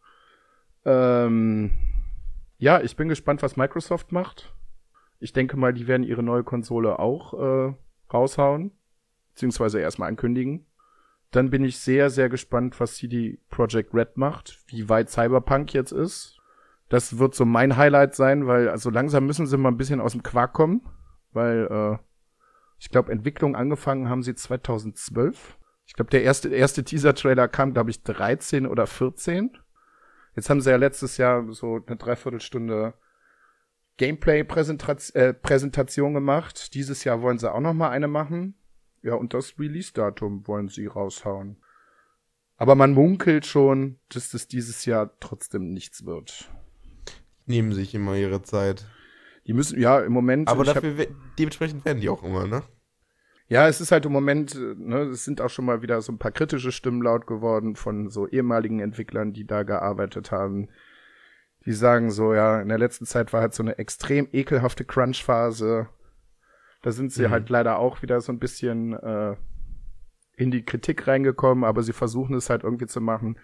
S2: Ähm, ja, ich bin gespannt, was Microsoft macht. Ich denke mal, die werden ihre neue Konsole auch äh, raushauen, beziehungsweise erstmal ankündigen. Dann bin ich sehr, sehr gespannt, was CD Projekt Red macht, wie weit Cyberpunk jetzt ist. Das wird so mein Highlight sein, weil also langsam müssen sie mal ein bisschen aus dem Quark kommen, weil äh, ich glaube, Entwicklung angefangen haben sie 2012. Ich glaube, der erste, erste Teaser-Trailer kam, glaube ich, 13 oder 14. Jetzt haben sie ja letztes Jahr so eine Dreiviertelstunde Gameplay-Präsentation äh, Präsentation gemacht. Dieses Jahr wollen sie auch noch mal eine machen. Ja, und das Release-Datum wollen sie raushauen. Aber man munkelt schon, dass das dieses Jahr trotzdem nichts wird.
S1: Nehmen sich immer ihre Zeit.
S2: Die müssen, ja, im Moment.
S1: Aber
S2: hab-
S1: dafür, we- dementsprechend werden die auch immer, ne?
S2: Ja, es ist halt im Moment, äh, ne, es sind auch schon mal wieder so ein paar kritische Stimmen laut geworden von so ehemaligen Entwicklern, die da gearbeitet haben. Die sagen so, ja, in der letzten Zeit war halt so eine extrem ekelhafte Crunch-Phase. Da sind sie
S1: Mhm.
S2: halt leider auch wieder so ein bisschen äh, in die Kritik reingekommen, aber sie versuchen es halt irgendwie zu machen,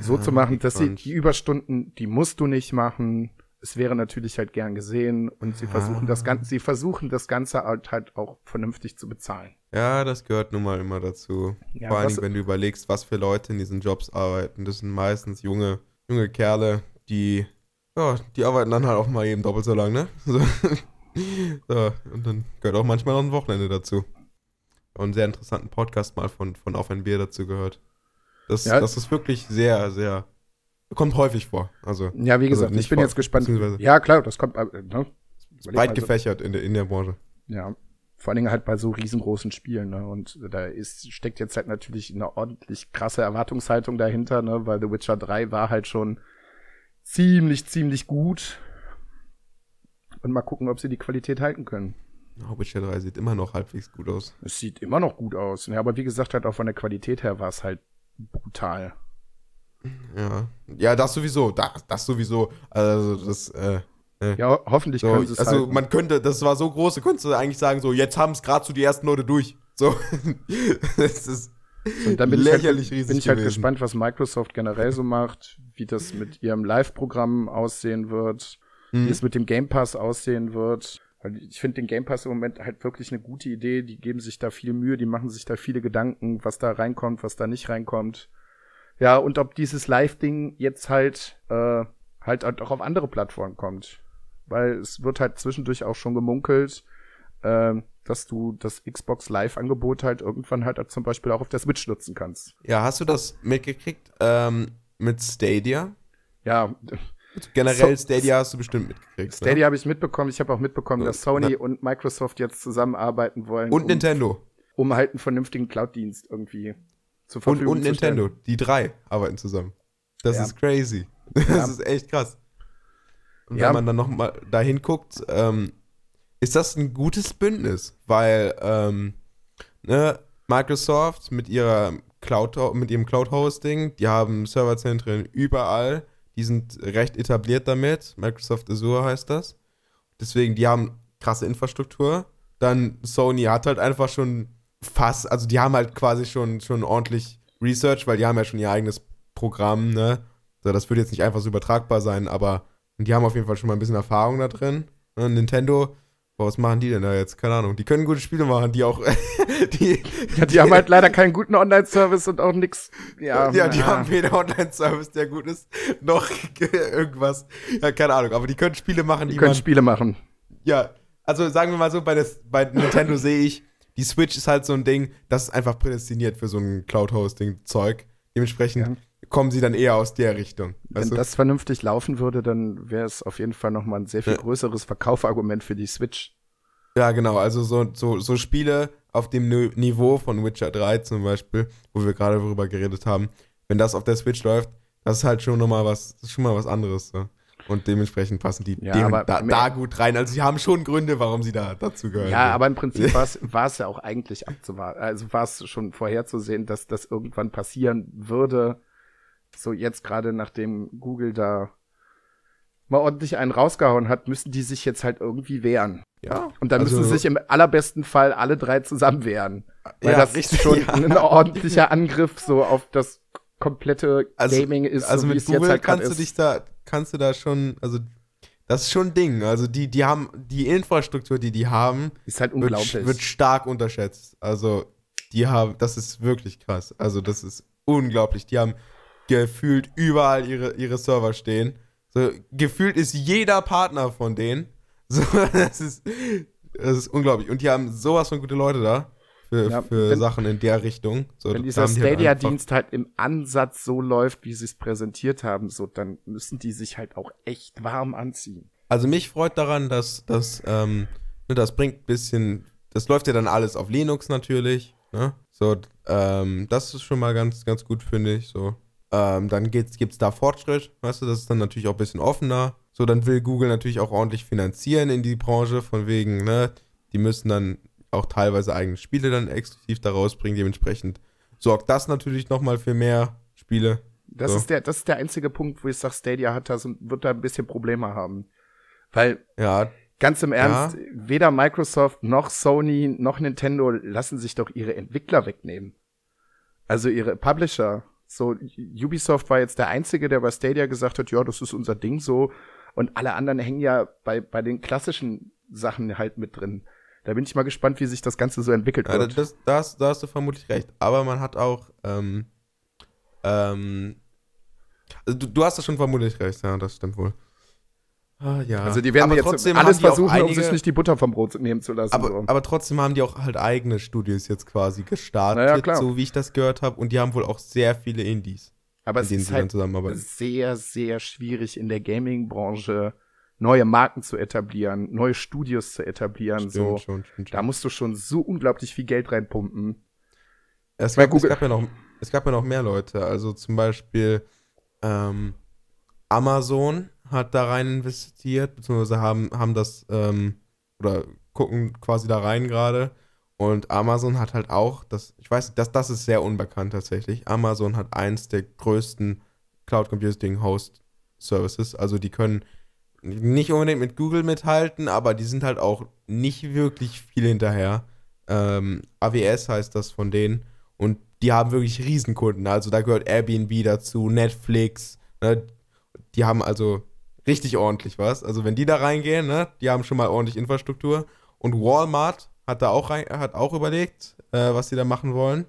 S2: so zu machen, dass sie die Überstunden, die musst du nicht machen. Es wäre natürlich halt gern gesehen und sie
S1: Ja.
S2: versuchen das Ganze, sie versuchen das Ganze halt, halt auch vernünftig zu bezahlen.
S1: Ja, das gehört nun mal immer dazu.
S2: Ja,
S1: Vor allen Dingen, wenn du überlegst, was für Leute in diesen Jobs arbeiten. Das sind meistens junge, junge Kerle, die, ja, die arbeiten dann halt auch mal eben doppelt so lang, ne? So. so, und dann gehört auch manchmal noch ein Wochenende dazu. Und einen sehr interessanten Podcast mal von, von Auf ein Bier dazu gehört. Das,
S2: Ja.
S1: das ist wirklich sehr, sehr. Kommt häufig vor. Also
S2: Ja, wie gesagt,
S1: Also
S2: ich bin
S1: vor-
S2: jetzt gespannt. Ja, klar, das kommt. äh, Ne? Überleg
S1: weit
S2: mal so-
S1: gefächert in der, in der Branche.
S2: Ja, vor allen Dingen halt bei so riesengroßen Spielen, ne? Und da ist, steckt jetzt halt natürlich eine ordentlich krasse Erwartungshaltung dahinter, ne? Weil The Witcher 3 war halt schon ziemlich, ziemlich gut. Und mal gucken, ob sie die Qualität halten können.
S1: Oh, Witcher 3 sieht immer noch halbwegs gut aus.
S2: Es sieht immer noch gut aus. Ja, aber wie gesagt, halt auch von der Qualität her war es halt brutal.
S1: Ja. Ja, das sowieso. Das, das sowieso. Also, das, äh,
S2: Ja, ho hoffentlich
S1: so,
S2: können sie es
S1: also
S2: halt.
S1: man könnte, das war so groß, du könntest eigentlich sagen, so, jetzt haben es gerade so die ersten Leute durch. So. das ist
S2: Und dann bin ich, halt,
S1: lächerlich riesig
S2: bin ich halt
S1: gewesen.
S2: gespannt, was Microsoft generell so macht, wie das mit ihrem Live-Programm aussehen wird,
S1: Mhm.
S2: wie es mit dem Game Pass aussehen wird. Ich finde den Game Pass im Moment halt wirklich eine gute Idee. Die geben sich da viel Mühe, die machen sich da viele Gedanken, was da reinkommt, was da nicht reinkommt. Ja, und ob dieses Live-Ding jetzt halt, äh, halt auch auf andere Plattformen kommt. Weil es wird halt zwischendurch auch schon gemunkelt, ähm, dass du das Xbox Live-Angebot halt irgendwann halt zum Beispiel auch auf der Switch nutzen kannst.
S1: Ja, hast du das mitgekriegt ähm, mit Stadia?
S2: Ja,
S1: Generell
S2: So-
S1: Stadia hast du bestimmt mitgekriegt.
S2: Stadia habe ich mitbekommen. Ich habe auch mitbekommen, dass Sony
S1: na-
S2: und Microsoft jetzt zusammenarbeiten wollen,
S1: Ne? Und
S2: um,
S1: Nintendo.
S2: um halt einen vernünftigen Cloud-Dienst irgendwie zur
S1: Und,
S2: Verfügung
S1: und
S2: stellen.
S1: Nintendo. Die drei arbeiten zusammen. Das
S2: Ja.
S1: ist crazy. Das
S2: Ja.
S1: ist echt krass. Und
S2: Ja.
S1: wenn man dann nochmal dahin guckt, ähm, ist das ein gutes Bündnis, weil ähm, ne, Microsoft mit ihrer Cloud, mit ihrem Cloud-Hosting, die haben Serverzentren überall, die sind recht etabliert damit. Microsoft Azure heißt das. Deswegen, die haben krasse Infrastruktur. Dann Sony hat halt einfach schon fast, also die haben halt quasi schon, schon ordentlich Research, weil die haben ja schon ihr eigenes Programm, ne? So, das wird jetzt nicht einfach so übertragbar sein, aber die haben auf jeden Fall schon mal ein bisschen Erfahrung da drin. Ne? Nintendo, boah, was machen die denn da jetzt? Keine Ahnung. Die können gute Spiele machen, die auch, die,
S2: Ja, die haben halt leider keinen guten Online-Service und auch nix. Ja,
S1: ja, die haben weder Online-Service, der gut ist, noch irgendwas. Ja, keine Ahnung, aber die können Spiele machen,
S2: die
S1: die,
S2: können
S1: man,
S2: Spiele machen.
S1: ja, also sagen wir mal so, bei, das, bei Nintendo sehe ich, die Switch ist halt so ein Ding, das ist einfach prädestiniert für so ein Cloud-Hosting-Zeug. Dementsprechend kommen sie dann eher aus der Richtung.
S2: Wenn
S1: du?
S2: das vernünftig laufen würde, dann wäre es auf jeden Fall noch mal ein sehr viel
S1: Ja.
S2: größeres Verkaufargument für die Switch.
S1: Ja, genau, also so, so, so Spiele auf dem Ni- Niveau von Witcher 3 zum Beispiel, wo wir gerade darüber geredet haben, wenn das auf der Switch läuft, das ist halt schon nochmal was, schon mal was anderes. So. Und dementsprechend passen die
S2: Ja,
S1: dem, da, da gut rein. Also sie haben schon Gründe, warum sie da dazu gehören.
S2: Ja, aber im Prinzip war es- ja auch eigentlich abzuwarten. Also war es schon vorherzusehen, dass das irgendwann passieren würde. So jetzt gerade nachdem Google da mal ordentlich einen rausgehauen hat, müssen die sich jetzt halt irgendwie wehren.
S1: ja.
S2: Und dann
S1: also,
S2: müssen sich im allerbesten Fall alle drei zusammen wehren. Weil
S1: Ja,
S2: das
S1: richtig,
S2: schon
S1: ja.
S2: ein ordentlicher Angriff so auf das komplette
S1: Also-
S2: Gaming ist,
S1: Also
S2: so
S1: mit Google
S2: halt
S1: kannst du
S2: ist.
S1: dich da, kannst du da schon, also das ist schon ein Ding. Also die, die haben, die Infrastruktur, die die haben,
S2: ist halt
S1: wird,
S2: unglaublich.
S1: wird stark unterschätzt. Also, die haben, das ist wirklich krass. Also, das ist unglaublich. Die haben gefühlt überall ihre, ihre Server stehen. So, gefühlt ist jeder Partner von denen. So, das ist, das ist unglaublich. Und die haben sowas von gute Leute da für,
S2: Ja,
S1: für
S2: wenn-
S1: Sachen in der Richtung. So,
S2: Wenn dieser
S1: halt
S2: Stadia-Dienst halt im Ansatz so läuft, wie sie es präsentiert haben, so, dann müssen die sich halt auch echt warm anziehen.
S1: Also mich freut daran, dass das, ähm, ne, das bringt ein bisschen, das läuft ja dann alles auf Linux natürlich, ne? So, ähm, das ist schon mal ganz, ganz gut, finde ich, so. Ähm, dann geht's, gibt's da Fortschritt, weißt du, das ist dann natürlich auch ein bisschen offener. So, dann will Google natürlich auch ordentlich finanzieren in die Branche, von wegen, ne, die müssen dann auch teilweise eigene Spiele dann exklusiv da rausbringen, dementsprechend sorgt das natürlich nochmal für mehr Spiele.
S2: Das,
S1: So.
S2: ist der, das ist der einzige Punkt, wo ich sage, Stadia hat das und wird da ein bisschen Probleme haben. Weil,
S1: Ja,
S2: ganz im Ernst, weder Microsoft noch Sony noch Nintendo lassen sich doch ihre Entwickler wegnehmen. Also ihre Publisher. So, Ubisoft war jetzt der Einzige, der bei Stadia gesagt hat, ja, das ist unser Ding so. Und alle anderen hängen ja bei, bei den klassischen Sachen halt mit drin. Da bin ich mal gespannt, wie sich das Ganze so entwickelt
S1: Ja,
S2: wird.
S1: das, das, da hast du vermutlich recht. Aber man hat auch, ähm, ähm, also du, du hast da schon vermutlich recht, ja, das stimmt wohl. Ah, ja.
S2: Also die werden
S1: aber
S2: jetzt
S1: trotzdem
S2: alles versuchen, um
S1: einige-
S2: sich nicht die Butter vom Brot nehmen zu lassen.
S1: Aber,
S2: so.
S1: aber trotzdem haben die auch halt eigene Studios jetzt quasi gestartet,
S2: Naja,
S1: so wie ich das gehört habe. Und die haben wohl auch sehr viele Indies,
S2: Aber
S1: mit
S2: es
S1: denen
S2: ist
S1: sie dann
S2: halt
S1: zusammenarbeiten.
S2: sehr, sehr schwierig in der Gaming-Branche neue Marken zu etablieren, neue Studios zu etablieren. so.
S1: schon, stimmt,
S2: Da musst du schon so unglaublich viel Geld reinpumpen.
S1: Es gab, es, gab ja noch, es gab ja noch mehr Leute. Also zum Beispiel ähm, Amazon hat da rein investiert, beziehungsweise haben, haben das ähm, oder gucken quasi da rein gerade. Und Amazon hat halt auch, das, ich weiß das, das ist sehr unbekannt tatsächlich. Amazon hat eins der größten Cloud Computing Host Services. Also die können nicht unbedingt mit Google mithalten, aber die sind halt auch nicht wirklich viel hinterher. Ähm, AWS heißt das von denen. Und die haben wirklich Riesenkunden. Also da gehört Airbnb dazu, Netflix. Ne? Die haben also richtig ordentlich was. Also wenn die da reingehen, ne, die haben schon mal ordentlich Infrastruktur. Und Walmart hat da auch, rein, hat auch überlegt, äh, was sie da machen wollen.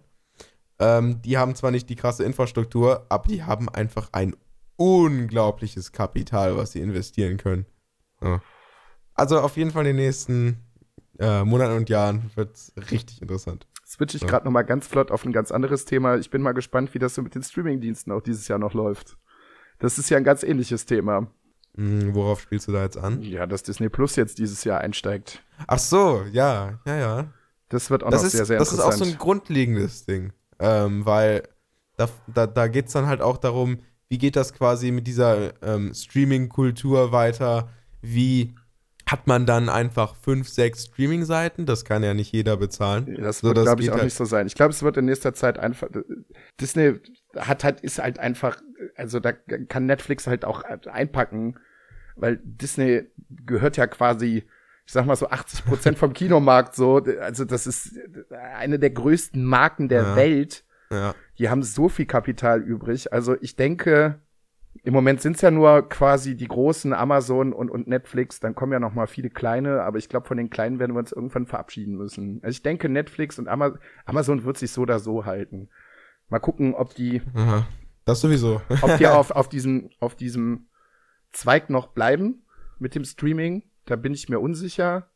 S1: Ähm, die haben zwar nicht die krasse Infrastruktur, aber die haben einfach ein unglaubliches Kapital, was sie investieren können. Ja. Also auf jeden Fall in den nächsten äh, Monaten und Jahren wird es richtig interessant.
S2: Switch ich
S1: Ja.
S2: gerade noch mal ganz flott auf ein ganz anderes Thema. Ich bin mal gespannt, wie das so mit den Streaming-Diensten auch dieses Jahr noch läuft. Das ist ja ein ganz ähnliches Thema.
S1: Hm, worauf spielst du da jetzt an?
S2: Ja, dass Disney Plus jetzt dieses Jahr einsteigt.
S1: Ach so, ja, ja, ja.
S2: Das wird auch
S1: Das
S2: noch
S1: ist,
S2: sehr, sehr
S1: das ist
S2: interessant.
S1: auch so ein grundlegendes Ding. Ähm, weil da, da, da geht es dann halt auch darum, wie geht das quasi mit dieser ähm, Streaming-Kultur weiter? Wie hat man dann einfach fünf, sechs Streaming-Seiten? Das kann ja nicht jeder bezahlen.
S2: Das
S1: So,
S2: wird,
S1: das
S2: glaube ich, auch
S1: halt-
S2: nicht so sein. Ich glaube, es wird in nächster Zeit einfach. Disney hat halt, ist halt einfach, also da kann Netflix halt auch einpacken, weil Disney gehört ja quasi, ich sag mal so 80 Prozent vom Kinomarkt so. Also das ist eine der größten Marken der
S1: Ja.
S2: Welt.
S1: Ja.
S2: Die haben so viel Kapital übrig. Also ich denke, im Moment sind es ja nur quasi die großen Amazon und, und Netflix. Dann kommen ja noch mal viele kleine, aber ich glaube, von den kleinen werden wir uns irgendwann verabschieden müssen. Also ich denke, Netflix und Ama Amazon wird sich so oder so halten. Mal gucken, ob die,
S1: Aha. Das sowieso.
S2: ob die auf, auf, diesem, auf diesem Zweig noch bleiben mit dem Streaming. Da bin ich mir unsicher.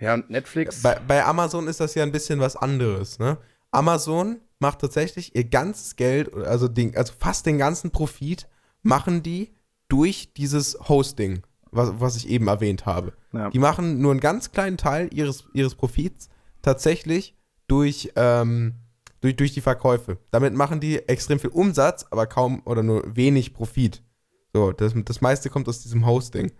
S2: Ja, und Netflix.
S1: Bei, bei Amazon ist das ja ein bisschen was anderes, ne? Amazon macht tatsächlich ihr ganzes Geld, also, den, also fast den ganzen Profit, machen die durch dieses Hosting, was, was ich eben erwähnt habe.
S2: ja.
S1: Die machen nur einen ganz kleinen Teil ihres, ihres Profits tatsächlich durch, ähm, durch, durch die Verkäufe. Damit machen die extrem viel Umsatz, aber kaum oder nur wenig Profit. So, das, das meiste kommt aus diesem Hosting.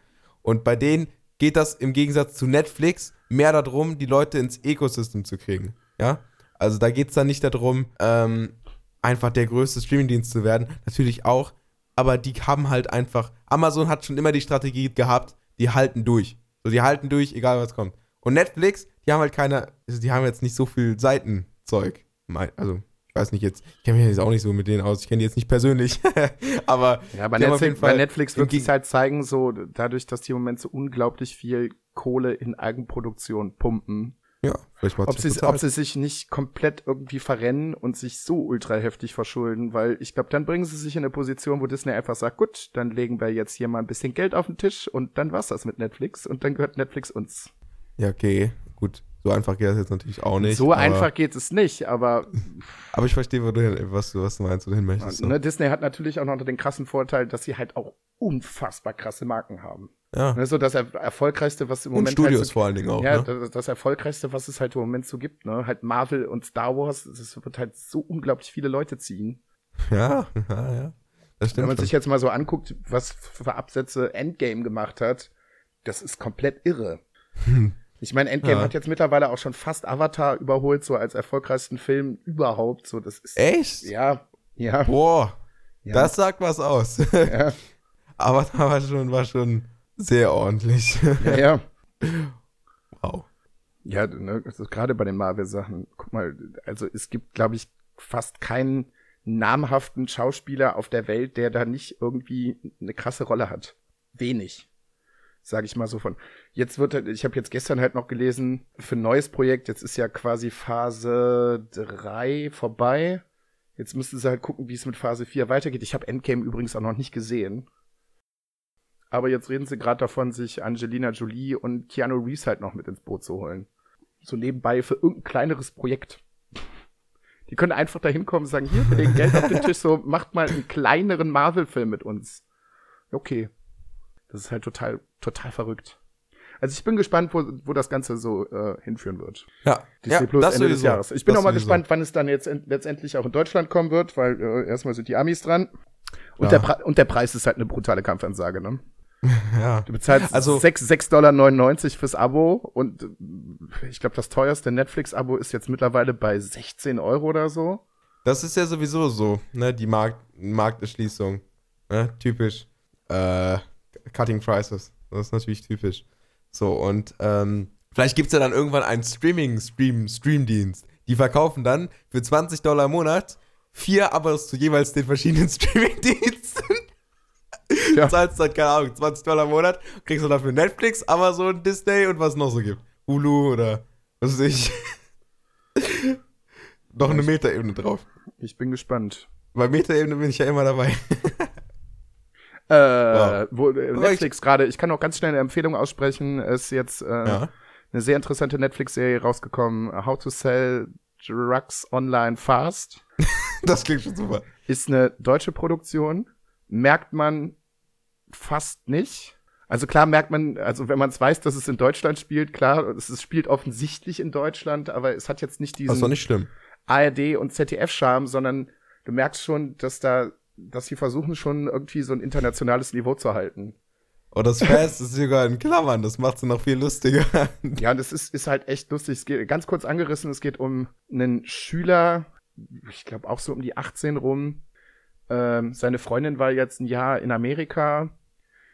S1: Und bei denen geht das im Gegensatz zu Netflix mehr darum, die Leute ins Ecosystem zu kriegen. Ja? Also da geht es dann nicht darum, ähm, einfach der größte Streamingdienst zu werden. Natürlich auch, aber die haben halt einfach. Amazon hat schon immer die Strategie gehabt, die halten durch. So, die halten durch, egal was kommt. Und Netflix, die haben halt keine, also die haben jetzt nicht so viel Seitenzeug. Also, ich weiß nicht jetzt, ich kenne mich jetzt auch nicht so mit denen aus, ich kenne die jetzt nicht persönlich. aber
S2: Ja, bei Netflix, bei Netflix wird
S1: Geg-
S2: halt zeigen, so dadurch, dass die im Moment so unglaublich viel Kohle in Eigenproduktion pumpen,
S1: ja, vielleicht mal
S2: ob sie, ob sie sich nicht komplett irgendwie verrennen und sich so ultra heftig verschulden, weil ich glaube, dann bringen sie sich in eine Position, wo Disney einfach sagt, gut, dann legen wir jetzt hier mal ein bisschen Geld auf den Tisch und dann war's das mit Netflix und dann gehört Netflix uns.
S1: Ja, okay, gut. So einfach geht das jetzt natürlich auch nicht.
S2: so
S1: aber,
S2: einfach geht es nicht, aber
S1: Aber ich verstehe, wo du was, du, was du meinst, du hin möchtest.
S2: Ne, Disney hat natürlich auch noch den krassen Vorteil, dass sie halt auch unfassbar krasse Marken haben.
S1: Ja.
S2: Ne, so das er erfolgreichste, was im
S1: Und
S2: Moment
S1: Studios
S2: halt so
S1: vor allen Dingen auch.
S2: Ja,
S1: ne?
S2: das, das erfolgreichste, was es halt im Moment so gibt, ne? Halt Marvel und Star Wars, das wird halt so unglaublich viele Leute ziehen.
S1: ja, ja, ja. Das
S2: Wenn
S1: stimmt.
S2: man
S1: schon.
S2: sich jetzt mal so anguckt, was für Absätze Endgame gemacht hat, das ist komplett irre. Ich meine, Endgame
S1: Ja.
S2: hat jetzt mittlerweile auch schon fast Avatar überholt, so als erfolgreichsten Film überhaupt. So, das ist.
S1: Echt?
S2: Ja, ja.
S1: Boah,
S2: ja,
S1: das sagt was aus.
S2: ja,
S1: Aber da war schon, war schon sehr ordentlich.
S2: ja, ja.
S1: wow.
S2: Ja, ne, ist gerade bei den Marvel-Sachen. Guck mal, also es gibt, glaube ich, fast keinen namhaften Schauspieler auf der Welt, der da nicht irgendwie eine krasse Rolle hat. Wenig. Sage ich mal so von. Jetzt wird, halt- ich habe jetzt gestern halt noch gelesen, für ein neues Projekt, jetzt ist ja quasi Phase 3 vorbei. Jetzt müssten sie halt gucken, wie es mit Phase 4 weitergeht. Ich habe Endgame übrigens auch noch nicht gesehen. Aber jetzt reden sie gerade davon, sich Angelina Jolie und Keanu Reeves halt noch mit ins Boot zu holen. So nebenbei für irgendein kleineres Projekt. Die können einfach da hinkommen und sagen, hier, wir legen Geld auf den Tisch, so macht mal einen kleineren Marvel-Film mit uns. Okay. Das ist halt total, total verrückt. Also ich bin gespannt, wo, wo das Ganze so äh, hinführen wird.
S1: Ja,
S2: Disney
S1: ja,
S2: Plus
S1: das
S2: Ende des. Jahres. Ich bin
S1: Das
S2: auch mal
S1: sowieso.
S2: gespannt, wann es dann jetzt en- letztendlich auch in Deutschland kommen wird, weil äh, erstmal sind die Amis dran. Und,
S1: Ja.
S2: der Pre und der Preis ist halt eine brutale Kampfansage, ne?
S1: Ja.
S2: Du bezahlst
S1: Also-
S2: also 6 6,99 Dollar fürs Abo und äh, ich glaube, das teuerste Netflix-Abo ist jetzt mittlerweile bei 16 Euro oder so.
S1: Das ist ja sowieso so, ne? Die Markt Markterschließung. Ne? Typisch. Äh, Cutting Prices. Das ist natürlich typisch. So, und ähm, vielleicht gibt es ja dann irgendwann einen Streaming-Stream-Streamdienst. Die verkaufen dann für 20 Dollar im Monat vier Abos zu jeweils den verschiedenen Streaming-Diensten.
S2: Ja.
S1: Du zahlst dann, keine Ahnung, 20 Dollar im Monat, kriegst du dafür Netflix, Amazon, Disney und was es noch so gibt. Hulu oder was weiß ich. noch eine Metaebene drauf.
S2: Ich bin gespannt.
S1: Bei Metaebene bin ich ja immer dabei.
S2: Äh,
S1: Wow.
S2: wo, äh, Netflix gerade, ich kann auch ganz schnell eine Empfehlung aussprechen, ist jetzt äh,
S1: Ja.
S2: eine sehr interessante Netflix-Serie rausgekommen, How to Sell Drugs Online Fast.
S1: Das klingt schon super.
S2: Ist eine deutsche Produktion, merkt man fast nicht. Also klar merkt man, also wenn man es weiß, dass es in Deutschland spielt, klar, es ist- spielt offensichtlich in Deutschland, aber es hat jetzt nicht diesen
S1: nicht.
S2: ARD und ZDF-Charme, sondern du merkst schon, dass da, dass sie versuchen schon irgendwie so ein internationales Niveau zu halten.
S1: Und das Fast ist sogar in Klammern, das macht es noch viel lustiger.
S2: Ja, und es ist, ist halt echt lustig. Es geht ganz kurz angerissen, es geht um einen Schüler, ich glaube auch so um die 18 rum. Ähm, seine Freundin war jetzt ein Jahr in Amerika.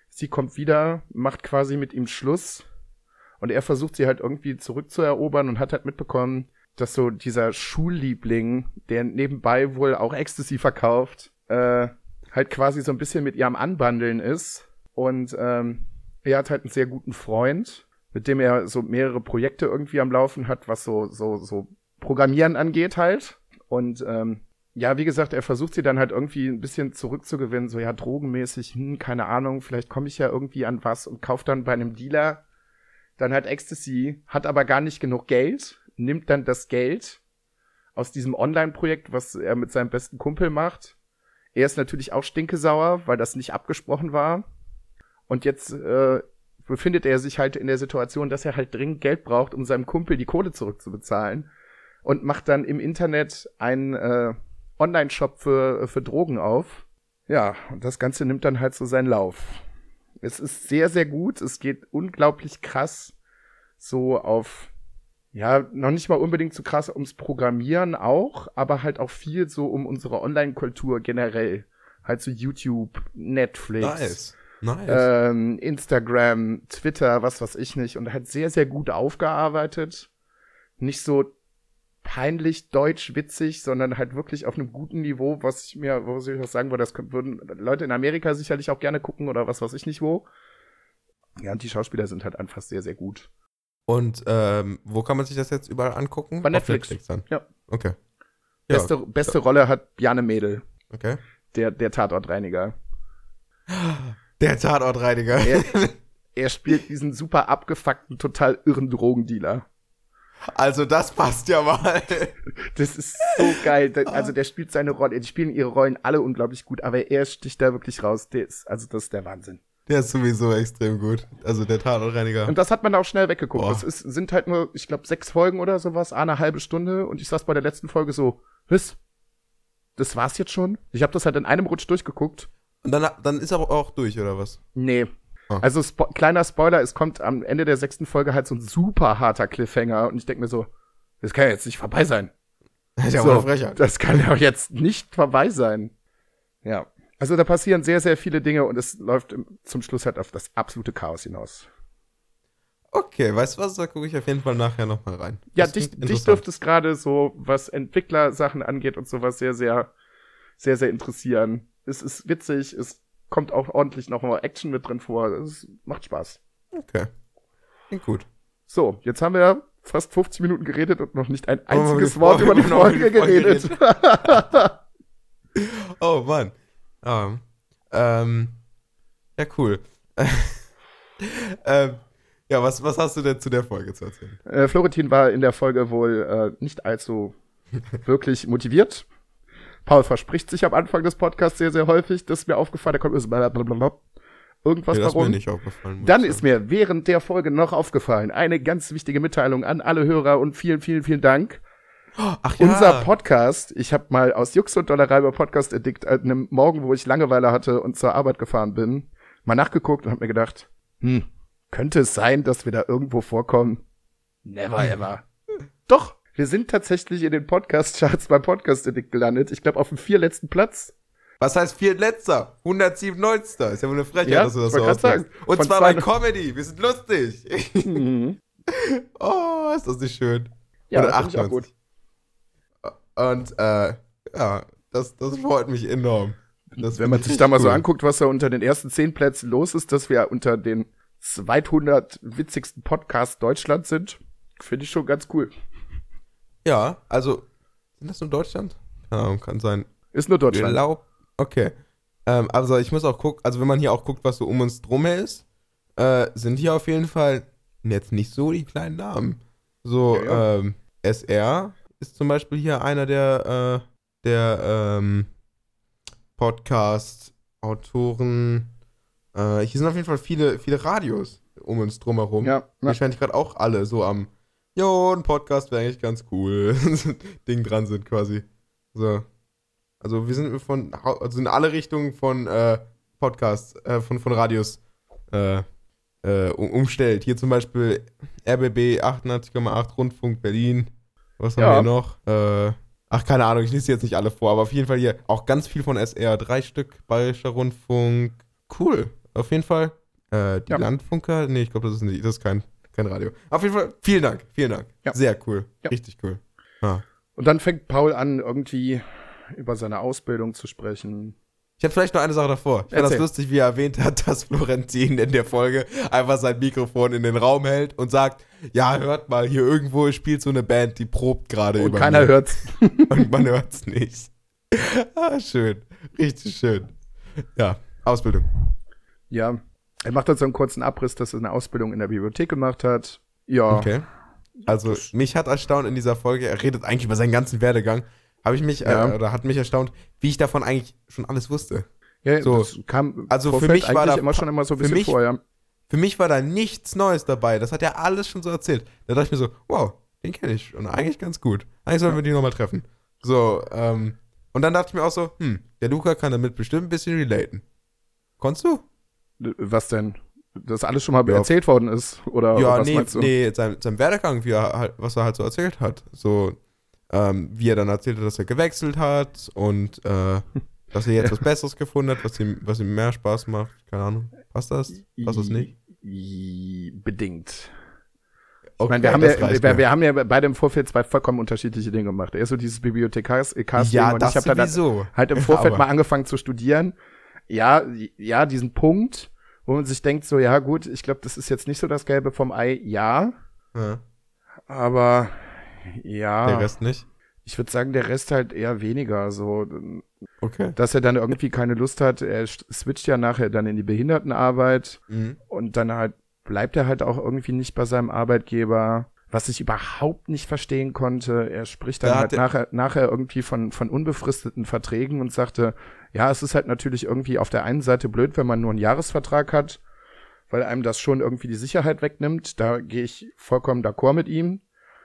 S2: Sie kommt wieder, macht quasi mit ihm Schluss. Und er versucht sie halt irgendwie zurückzuerobern und hat halt mitbekommen, dass so dieser Schulliebling, der nebenbei wohl auch Ecstasy verkauft, äh, halt quasi so ein bisschen mit ihr am Anbandeln ist. Und ähm, er hat halt einen sehr guten Freund, mit dem er so mehrere Projekte irgendwie am Laufen hat, was so, so, so Programmieren angeht halt. Und ähm, ja, wie gesagt, er versucht sie dann halt irgendwie ein bisschen zurückzugewinnen, so ja, drogenmäßig, hm, keine Ahnung, vielleicht komme ich ja irgendwie an was und kauft dann bei einem Dealer dann halt Ecstasy, hat aber gar nicht genug Geld, nimmt dann das Geld aus diesem Online-Projekt, was er mit seinem besten Kumpel macht. Er ist natürlich auch stinkesauer, weil das nicht abgesprochen war. Und jetzt äh, befindet er sich halt in der Situation, dass er halt dringend Geld braucht, um seinem Kumpel die Kohle zurückzubezahlen. Und macht dann im Internet einen äh, Online-Shop für, für Drogen auf. Ja, und das Ganze nimmt dann halt so seinen Lauf. Es ist sehr, sehr gut. Es geht unglaublich krass so auf, ja, noch nicht mal unbedingt so krass ums Programmieren auch, aber halt auch viel so um unsere Online-Kultur generell. Halt so YouTube, Netflix
S1: Nice. Nice.
S2: ähm, Instagram, Twitter, was weiß ich nicht. Und halt sehr, sehr gut aufgearbeitet. Nicht so peinlich deutsch witzig, sondern halt wirklich auf einem guten Niveau, was ich mir, wo ich auch sagen würde, das würden Leute in Amerika sicherlich auch gerne gucken oder was weiß ich nicht wo. Ja, und die Schauspieler sind halt einfach sehr, sehr gut.
S1: Und ähm, wo kann man sich das jetzt überall angucken?
S2: Bei
S1: Auf
S2: Netflix.
S1: dann.
S2: Ja.
S1: Okay. Ja,
S2: Beste, beste Rolle hat Bjarne Mädel,
S1: okay.
S2: der, der Tatortreiniger.
S1: Der Tatortreiniger.
S2: Er, er spielt diesen super abgefuckten, total irren Drogendealer.
S1: Also das passt ja mal.
S2: Das ist so geil. Also der spielt seine Rolle, die spielen ihre Rollen alle unglaublich gut, aber er sticht da wirklich raus. Der ist, also das ist der Wahnsinn.
S1: Der ist sowieso extrem gut. Also der Tatortreiniger.
S2: Und das hat man auch schnell weggeguckt.
S1: Boah.
S2: Das ist, sind halt nur, ich glaube, sechs Folgen oder sowas, eine halbe Stunde. Und ich saß bei der letzten Folge so, was? Das war's jetzt schon? Ich habe das halt in einem Rutsch durchgeguckt.
S1: Und dann, dann ist aber auch durch, oder was?
S2: Nee.
S1: Ah.
S2: Also spo kleiner Spoiler, es kommt am Ende der sechsten Folge halt so ein super harter Cliffhanger und ich denke mir so, das kann ja jetzt nicht vorbei sein.
S1: Das ist ja
S2: So,
S1: eine Frechheit.
S2: Das kann ja jetzt nicht vorbei sein. Ja. Also da passieren sehr, sehr viele Dinge und es läuft zum Schluss halt auf das absolute Chaos hinaus.
S1: Okay, weißt du was? Da gucke ich auf jeden Fall nachher nochmal rein.
S2: Ja, dich, dich dürfte es gerade so, was Entwicklersachen angeht und sowas sehr, sehr, sehr, sehr interessieren. Es ist witzig, es kommt auch ordentlich noch mal Action mit drin vor. Es macht Spaß.
S1: Okay. Klingt gut.
S2: So, jetzt haben wir fast 50 Minuten geredet und noch nicht ein einziges
S1: die
S2: Wort über die Folge geredet.
S1: Oh Mann. Ähm, ähm, ja, cool. ähm, ja, was, was hast du denn zu der Folge zu erzählen?
S2: Äh, Florentin war in der Folge wohl äh, nicht allzu wirklich motiviert. Paul verspricht sich am Anfang des Podcasts sehr, sehr häufig. Das ist mir aufgefallen. Da kommt blablabla. irgendwas
S1: Nee, das ist
S2: warum.
S1: mir nicht aufgefallen. muss
S2: Dann ist mir während der Folge noch aufgefallen eine ganz wichtige Mitteilung an alle Hörer und vielen, vielen, vielen Dank.
S1: Ach
S2: Unser Podcast, ich habe mal aus Jux und Dollerei über Podcast Addict an einem Morgen, wo ich Langeweile hatte und zur Arbeit gefahren bin, mal nachgeguckt und habe mir gedacht, hm, könnte es sein, dass wir da irgendwo vorkommen? Never ever. Doch, wir sind tatsächlich in den Podcast-Charts beim Podcast Addict gelandet. Ich glaube auf dem vierletzten Platz.
S1: Was heißt viertletzter? 197. Ist ja wohl eine Frechheit,
S2: Ja,
S1: dass du das so
S2: sagen,
S1: Und
S2: von
S1: zwar bei Comedy. Wir sind lustig.
S2: Mhm.
S1: oh, ist das nicht schön.
S2: Ja, das finde ich auch gut.
S1: 98. Und, äh, ja, das, das freut mich enorm. Das
S2: Wenn man sich
S1: ich
S2: da mal so
S1: cool.
S2: anguckt, was da unter den ersten zehn Plätzen los ist, dass wir unter den 200 witzigsten Podcasts Deutschlands sind, finde ich schon ganz cool.
S1: Ja, also, sind das nur Deutschland? Keine Ahnung, kann sein.
S2: Ist nur Deutschland.
S1: Glaub, okay. Ähm, also ich muss auch gucken, also wenn man hier auch guckt, was so um uns drum ist, äh, sind hier auf jeden Fall jetzt nicht so die kleinen Namen. So,
S2: Ja, ja.
S1: ähm, SR ist zum Beispiel hier einer der, äh, der ähm, Podcast-Autoren. Äh, hier sind auf jeden Fall viele, viele Radios um uns drumherum.
S2: Ja,
S1: Die
S2: ja.
S1: scheinen die gerade auch alle so am, jo, ein Podcast wäre eigentlich ganz cool. Ding dran sind quasi. So. Also wir sind von, also in alle Richtungen von äh, Podcasts, äh, von, von Radios äh, äh, um, umstellt. Hier zum Beispiel RBB 88,8 Rundfunk Berlin. Was haben
S2: Ja.
S1: wir noch? Äh, ach, keine Ahnung, ich lese jetzt nicht alle vor, aber auf jeden Fall hier auch ganz viel von SR. Drei Stück, Bayerischer Rundfunk. Cool. Auf jeden Fall. Äh, die
S2: Ja.
S1: Landfunker? Nee, ich glaube, das ist nicht, das ist kein, kein Radio. Auf jeden Fall, vielen Dank, vielen Dank.
S2: Ja.
S1: Sehr cool.
S2: Ja.
S1: Richtig cool. Ah.
S2: Und dann fängt Paul an, irgendwie über seine Ausbildung zu sprechen.
S1: Ich habe vielleicht noch eine Sache davor. Ich fand das lustig, wie er erwähnt hat, dass Florentin in der Folge einfach sein Mikrofon in den Raum hält und sagt, ja, hört mal, hier irgendwo spielt so eine Band, die probt gerade
S2: Und
S1: über
S2: keiner
S1: mir.
S2: hört's.
S1: Und man hört's nicht. ah, schön. Richtig schön. Ja, Ausbildung.
S2: Ja. Er macht dann so einen kurzen Abriss, dass er eine Ausbildung in der Bibliothek gemacht hat. Ja.
S1: Okay. Also, mich hat erstaunt in dieser Folge, er redet eigentlich über seinen ganzen Werdegang, habe ich mich,
S2: Ja.
S1: äh, oder hat mich erstaunt, wie ich davon eigentlich schon alles wusste.
S2: Ja,
S1: So.
S2: das kam
S1: Also für mich war da-
S2: immer schon immer so ein bisschen
S1: mich-
S2: vor, ja.
S1: Für mich war da nichts Neues dabei. Das hat er alles schon so erzählt. Da dachte ich mir so, wow, den kenne ich schon eigentlich ganz gut. Eigentlich sollten wir die nochmal treffen. So, ähm, und dann dachte ich mir auch so, hm, der Luca kann damit bestimmt ein bisschen relaten. Konntest du?
S2: Was denn? Das alles schon mal
S1: Ja.
S2: erzählt worden ist? Oder
S1: ja,
S2: was
S1: nee,
S2: meinst du?
S1: nee, sein, sein Werdegang, wie er halt, was er halt so erzählt hat. So, ähm, wie er dann erzählt hat, dass er gewechselt hat und äh, dass er jetzt was Besseres gefunden hat, was ihm, was ihm mehr Spaß macht. Keine Ahnung. Passt das? Passt das nicht?
S2: Bedingt. Ich
S1: Okay,
S2: meine, wir, haben ja, wir, wir haben ja beide im Vorfeld zwei vollkommen unterschiedliche Dinge gemacht. Er ist so dieses Bibliothekars-Ding
S1: ja,
S2: und
S1: das
S2: ich habe dann
S1: sowieso.
S2: halt im Vorfeld
S1: Aber-
S2: mal angefangen zu studieren. Ja, ja, diesen Punkt, wo man sich denkt, so, ja gut, ich glaube, das ist jetzt nicht so das Gelbe vom Ei, ja,
S1: Ja,
S2: aber ja,
S1: der Rest nicht.
S2: ich würde sagen, der Rest halt eher weniger. So,
S1: Okay.
S2: dass er dann irgendwie keine Lust hat, er switcht ja nachher dann in die Behindertenarbeit
S1: Mhm.
S2: und dann halt bleibt er halt auch irgendwie nicht bei seinem Arbeitgeber. Was ich überhaupt nicht verstehen konnte, er spricht dann
S1: Da
S2: halt
S1: er-
S2: nachher, nachher irgendwie von, von unbefristeten Verträgen und sagte, ja, es ist halt natürlich irgendwie auf der einen Seite blöd, wenn man nur einen Jahresvertrag hat, weil einem das schon irgendwie die Sicherheit wegnimmt. Da gehe ich vollkommen d'accord mit ihm.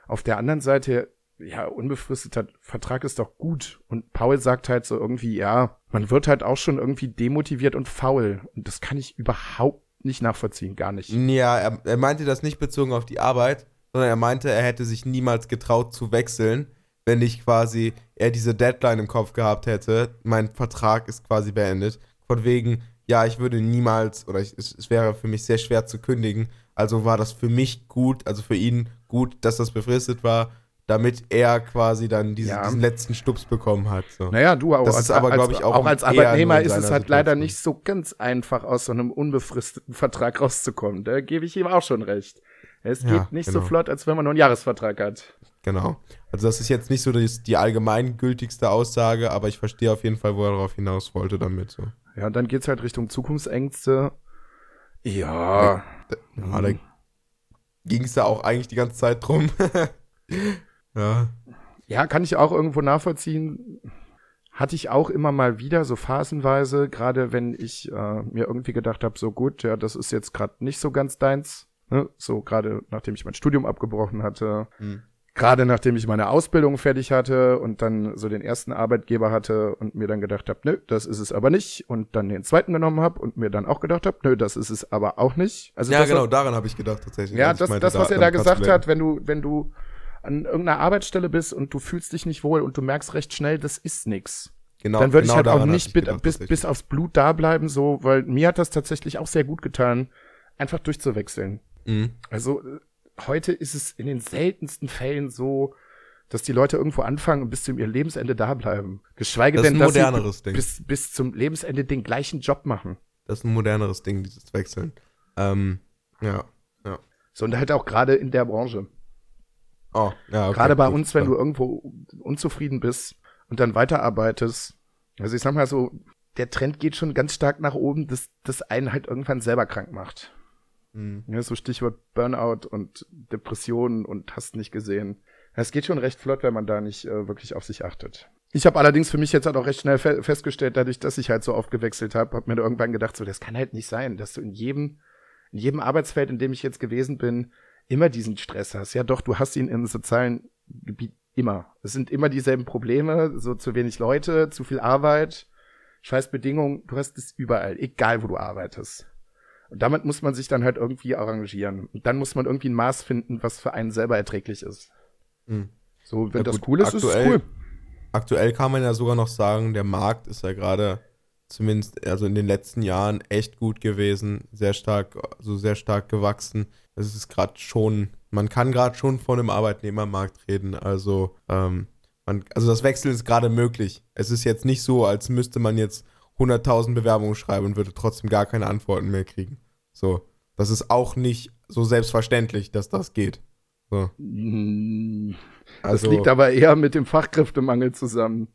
S2: Auf der anderen Seite, ja, unbefristeter Vertrag ist doch gut. Und Paul sagt halt so irgendwie, ja, man wird halt auch schon irgendwie demotiviert und faul. Und das kann ich überhaupt nicht nachvollziehen, gar nicht.
S1: Ja, er, er meinte das nicht bezogen auf die Arbeit, sondern er meinte, er hätte sich niemals getraut zu wechseln, wenn nicht quasi er diese Deadline im Kopf gehabt hätte. Mein Vertrag ist quasi beendet. Von wegen, ja, ich würde niemals, oder ich, es, es wäre für mich sehr schwer zu kündigen. Also war das für mich gut, also für ihn gut, dass das befristet war, damit er quasi dann diese,
S2: Ja.
S1: diesen letzten Stups bekommen hat. So.
S2: Naja, du auch
S1: Das
S2: als,
S1: ist aber,
S2: als,
S1: glaub ich, auch
S2: auch als
S1: eher
S2: Arbeitnehmer ist es halt leider
S1: Situation.
S2: nicht so ganz einfach, aus so einem unbefristeten Vertrag rauszukommen. Da gebe ich ihm auch schon recht. Es
S1: Ja,
S2: geht nicht
S1: genau.
S2: so flott, als wenn man nur einen Jahresvertrag hat.
S1: Genau. Also das ist jetzt nicht so die, die allgemeingültigste Aussage, aber ich verstehe auf jeden Fall, wo er darauf hinaus wollte damit. So.
S2: Ja, und dann geht's halt Richtung Zukunftsängste. Ja.
S1: Da, da ging es ja auch eigentlich die ganze Zeit drum.
S2: ja. Ja, kann ich auch irgendwo nachvollziehen. Hatte ich auch immer mal wieder, so phasenweise, gerade wenn ich äh, mir irgendwie gedacht habe, so gut, ja, das ist jetzt gerade nicht so ganz deins. Ne? So gerade nachdem ich mein Studium abgebrochen hatte, mhm. Gerade nachdem ich meine Ausbildung fertig hatte und dann so den ersten Arbeitgeber hatte und mir dann gedacht habe, nö, das ist es aber nicht. Und dann den zweiten genommen habe und mir dann auch gedacht habe, nö, das ist es aber auch nicht.
S1: Also ja, genau, daran habe ich gedacht tatsächlich.
S2: Ja, das, meinte, das, was da, er da gesagt hat, wenn du, wenn du an irgendeiner Arbeitsstelle bist und du fühlst dich nicht wohl und du merkst recht schnell, das ist nix. Genau, dann würde genau ich halt auch nicht gedacht, bis, bis aufs Blut da bleiben, so, weil mir hat das tatsächlich auch sehr gut getan, einfach durchzuwechseln. Mhm. Also heute ist es in den seltensten Fällen so, dass die Leute irgendwo anfangen und bis zum ihr Lebensende da bleiben. Geschweige das denn, dass sie bis, bis zum Lebensende den gleichen Job machen.
S1: Das ist ein moderneres Ding, dieses Wechseln. Ähm, ja, ja.
S2: So, und halt auch gerade in der Branche.
S1: Oh, ja, okay,
S2: Gerade bei gut, uns, wenn ja. du irgendwo unzufrieden bist und dann weiterarbeitest. Also ich sag mal so, der Trend geht schon ganz stark nach oben, dass das einen halt irgendwann selber krank macht. Mhm. Ja, so Stichwort Burnout und Depressionen und hast nicht gesehen. Es geht schon recht flott, wenn man da nicht äh, wirklich auf sich achtet. Ich habe allerdings für mich jetzt halt auch recht schnell fe festgestellt, dadurch, dass ich halt so oft gewechselt habe, habe mir da irgendwann gedacht, so das kann halt nicht sein, dass du in jedem in jedem Arbeitsfeld, in dem ich jetzt gewesen bin, immer diesen Stress hast. Ja, doch, du hast ihn im sozialen Gebiet immer. Es sind immer dieselben Probleme, so zu wenig Leute, zu viel Arbeit, scheiß Bedingungen, du hast es überall, egal wo du arbeitest. Und damit muss man sich dann halt irgendwie arrangieren. Und dann muss man irgendwie ein Maß finden, was für einen selber erträglich ist. Mhm. So, wenn ja, das gut, cool ist, aktuell, ist es cool.
S1: Aktuell kann man ja sogar noch sagen, der Markt ist ja gerade zumindest also in den letzten Jahren echt gut gewesen, sehr stark, also sehr stark gewachsen. Es ist gerade schon, man kann gerade schon von einem Arbeitnehmermarkt reden. Also, ähm, man, also das Wechsel ist gerade möglich. Es ist jetzt nicht so, als müsste man jetzt 100.000 Bewerbungen schreiben und würde trotzdem gar keine Antworten mehr kriegen. So, das ist auch nicht so selbstverständlich, dass das geht. So.
S2: Mm, das also, liegt aber eher mit dem Fachkräftemangel zusammen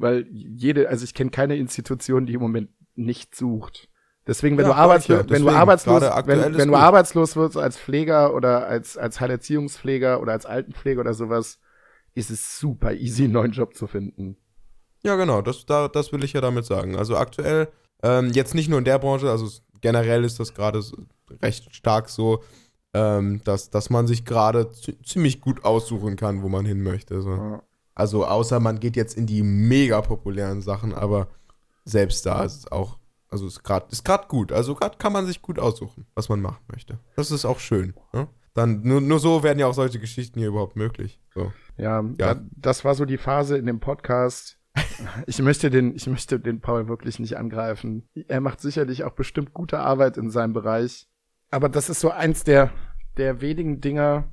S2: weil jede, also ich kenne keine Institution, die im Moment nicht sucht. Deswegen, wenn ja, du arbeitslos, ja, wenn du arbeitslos, wenn, wenn du arbeitslos wirst als Pfleger oder als, als Heilerziehungspfleger oder als Altenpfleger oder sowas, ist es super easy, einen neuen Job zu finden.
S1: Ja, genau, das, da, das will ich ja damit sagen. Also aktuell, ähm, jetzt nicht nur in der Branche, also generell ist das gerade recht stark so, ähm, dass, dass man sich gerade ziemlich gut aussuchen kann, wo man hin möchte. So. Ja. Also außer man geht jetzt in die mega populären Sachen, aber selbst da ist es auch, also ist gerade ist gerade gut. Also gerade kann man sich gut aussuchen, was man machen möchte. Das ist auch schön. Ne? Dann nur, nur so werden ja auch solche Geschichten hier überhaupt möglich. So.
S2: Ja, ja. Da, das war so die Phase in dem Podcast. Ich möchte den, ich möchte den Paul wirklich nicht angreifen. Er macht sicherlich auch bestimmt gute Arbeit in seinem Bereich. Aber das ist so eins der, der wenigen Dinger,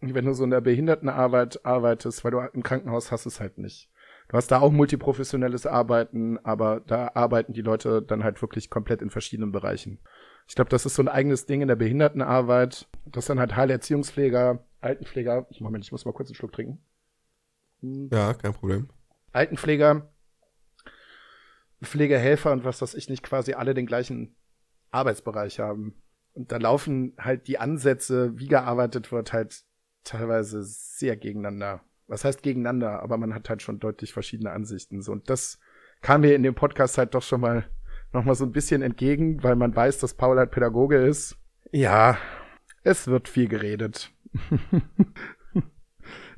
S2: wenn du so in der Behindertenarbeit arbeitest, weil du im Krankenhaus hast es halt nicht. Du hast da auch multiprofessionelles Arbeiten, aber da arbeiten die Leute dann halt wirklich komplett in verschiedenen Bereichen. Ich glaube, das ist so ein eigenes Ding in der Behindertenarbeit. Das dann halt Heilerziehungspfleger, Altenpfleger. Ich Moment, ich muss mal kurz einen Schluck trinken.
S1: Ja, kein Problem.
S2: Altenpfleger, Pflegehelfer und was weiß ich nicht, quasi alle den gleichen Arbeitsbereich haben. Und da laufen halt die Ansätze, wie gearbeitet wird, halt teilweise sehr gegeneinander. Was heißt gegeneinander? Aber man hat halt schon deutlich verschiedene Ansichten. So, und das kam mir in dem Podcast halt doch schon mal noch mal so ein bisschen entgegen, weil man weiß, dass Paul halt Pädagoge ist. Ja, es wird viel geredet.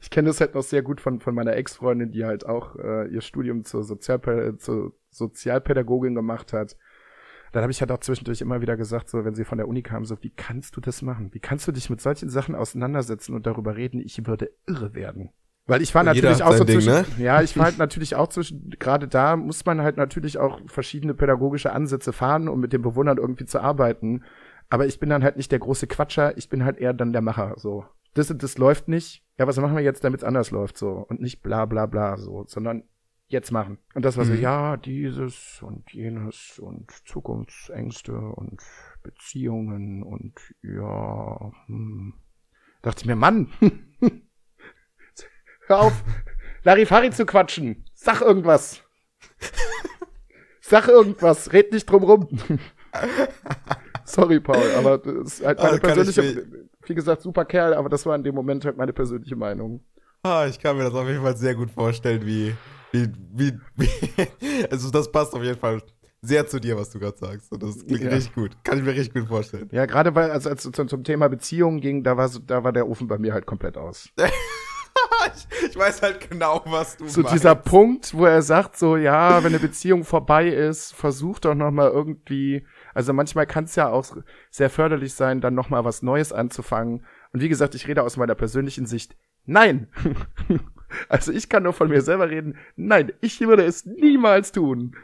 S2: ich kenne das halt noch sehr gut von, von meiner Ex-Freundin, die halt auch äh, ihr Studium zur, Sozialpä zur Sozialpädagogin gemacht hat dann habe ich halt auch zwischendurch immer wieder gesagt, so wenn sie von der Uni kamen, so wie kannst du das machen? Wie kannst du dich mit solchen Sachen auseinandersetzen und darüber reden? Ich würde irre werden. Weil ich war natürlich auch so Ding, zwischen, ne? ja, ich war halt natürlich auch zwischen, gerade da muss man halt natürlich auch verschiedene pädagogische Ansätze fahren, um mit den Bewohnern irgendwie zu arbeiten. Aber ich bin dann halt nicht der große Quatscher, ich bin halt eher dann der Macher, so. Das und das läuft nicht. Ja, was machen wir jetzt, damit es anders läuft, so. Und nicht bla, bla, bla, so. Sondern jetzt machen. Und das war so, mhm. ja, dieses und jenes und Zukunftsängste und Beziehungen und ja, hm. dachte ich mir, Mann, hör auf, Larifari zu quatschen. Sag irgendwas. Sag irgendwas, red nicht drum rum. Sorry, Paul, aber das ist halt meine
S1: ich
S2: persönliche, wie gesagt, super Kerl, aber das war in dem Moment halt meine persönliche Meinung.
S1: Ah, ich kann mir das auf jeden Fall sehr gut vorstellen, wie, wie, wie, wie also das passt auf jeden Fall sehr zu dir, was du gerade sagst. Und das klingt
S2: Ja.
S1: richtig gut. Kann ich mir richtig gut vorstellen.
S2: Ja, gerade weil, als als es zum, Thema Beziehungen ging, da war, so, da war der Ofen bei mir halt komplett aus.
S1: ich, ich weiß halt genau, was du
S2: So
S1: meinst.
S2: dieser Punkt, wo er sagt so, ja, wenn eine Beziehung vorbei ist, versuch doch noch mal irgendwie, also manchmal kann es ja auch sehr förderlich sein, dann noch mal was Neues anzufangen. Und wie gesagt, ich rede aus meiner persönlichen Sicht. Nein! also ich kann nur von mir selber reden. Nein, ich würde es niemals tun.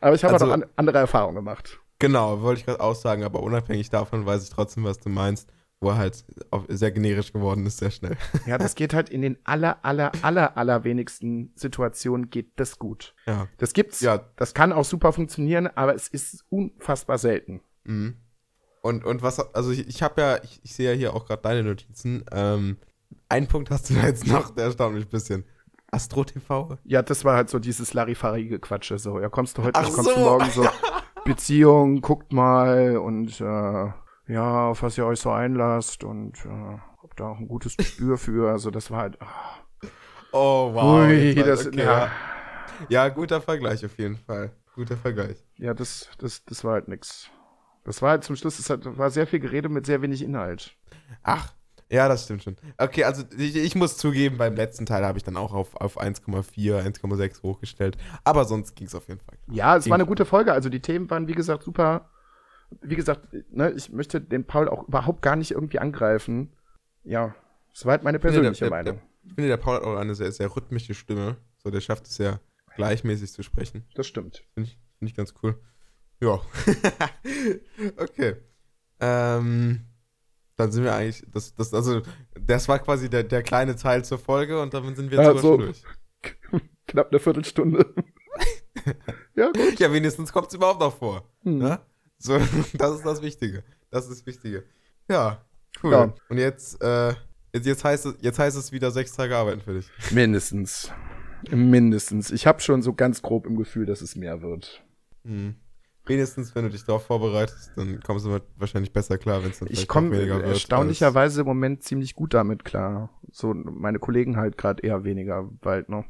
S2: Aber ich habe
S1: Also-
S2: auch noch an, andere Erfahrungen gemacht.
S1: Genau, wollte ich gerade auch sagen, aber unabhängig davon weiß ich trotzdem, was du meinst, wo er halt sehr generisch geworden ist, sehr schnell.
S2: Ja, das geht halt in den aller, aller, aller, aller wenigsten Situationen geht das gut.
S1: Ja.
S2: Das gibt's.
S1: Ja.
S2: Das kann auch super funktionieren, aber es ist unfassbar selten.
S1: Mhm. Und, und was, also ich, ich habe ja, ich, ich sehe ja hier auch gerade deine Notizen. Ähm, einen Punkt hast du da jetzt noch, der erstaunt mich ein bisschen. Astro TV?
S2: Ja, das war halt so dieses Larifari Quatsche. So, ja, kommst du heute
S1: Ach
S2: kommst
S1: so.
S2: du morgen so. Beziehung, guckt mal und äh, ja, auf was ihr euch so einlasst und äh, habt da auch ein gutes Gespür für. Also das war halt. ah,
S1: Oh, wow.
S2: ui, das,
S1: okay,
S2: ja,
S1: ja. guter Vergleich auf jeden Fall. Guter Vergleich.
S2: ja, das, das, das war halt nix. Das war halt zum Schluss, es war sehr viel Gerede mit sehr wenig Inhalt.
S1: Ach, ja, das stimmt schon. Okay, also ich, ich muss zugeben, beim letzten Teil habe ich dann auch auf, auf 1,4, 1,6 hochgestellt. Aber sonst ging es auf jeden Fall.
S2: Ja, es war eine gute Folge. Also die Themen waren, wie gesagt, super. Wie gesagt, ne, ich möchte den Paul auch überhaupt gar nicht irgendwie angreifen. Ja, das war halt meine persönliche
S1: der, der,
S2: Meinung.
S1: Der, ich finde, der Paul hat auch eine sehr, sehr rhythmische Stimme. So, der schafft es ja gleichmäßig zu sprechen.
S2: Das stimmt.
S1: Finde ich, find ich ganz cool. Ja. okay. Ähm, dann sind wir eigentlich, das, das, also, das war quasi der, der kleine Teil zur Folge und damit sind wir
S2: Ja,
S1: sogar
S2: so.
S1: durch.
S2: Knapp eine Viertelstunde. ja, gut.
S1: Ja, wenigstens kommt es überhaupt noch vor.
S2: Hm.
S1: Ne? So, das ist das Wichtige. Das ist das Wichtige. Ja, cool.
S2: Ja.
S1: Und jetzt, äh, jetzt, jetzt, heißt es, jetzt heißt es wieder sechs Tage arbeiten für dich.
S2: Mindestens. Mindestens. Ich habe schon so ganz grob im Gefühl, dass es mehr wird.
S1: Hm. Wenigstens, wenn du dich darauf vorbereitest, dann kommst du wahrscheinlich besser klar, wenn es dann
S2: Ich
S1: auch weniger wird.
S2: erstaunlicherweise im Moment ziemlich gut damit klar. So, meine Kollegen halt gerade eher weniger bald noch.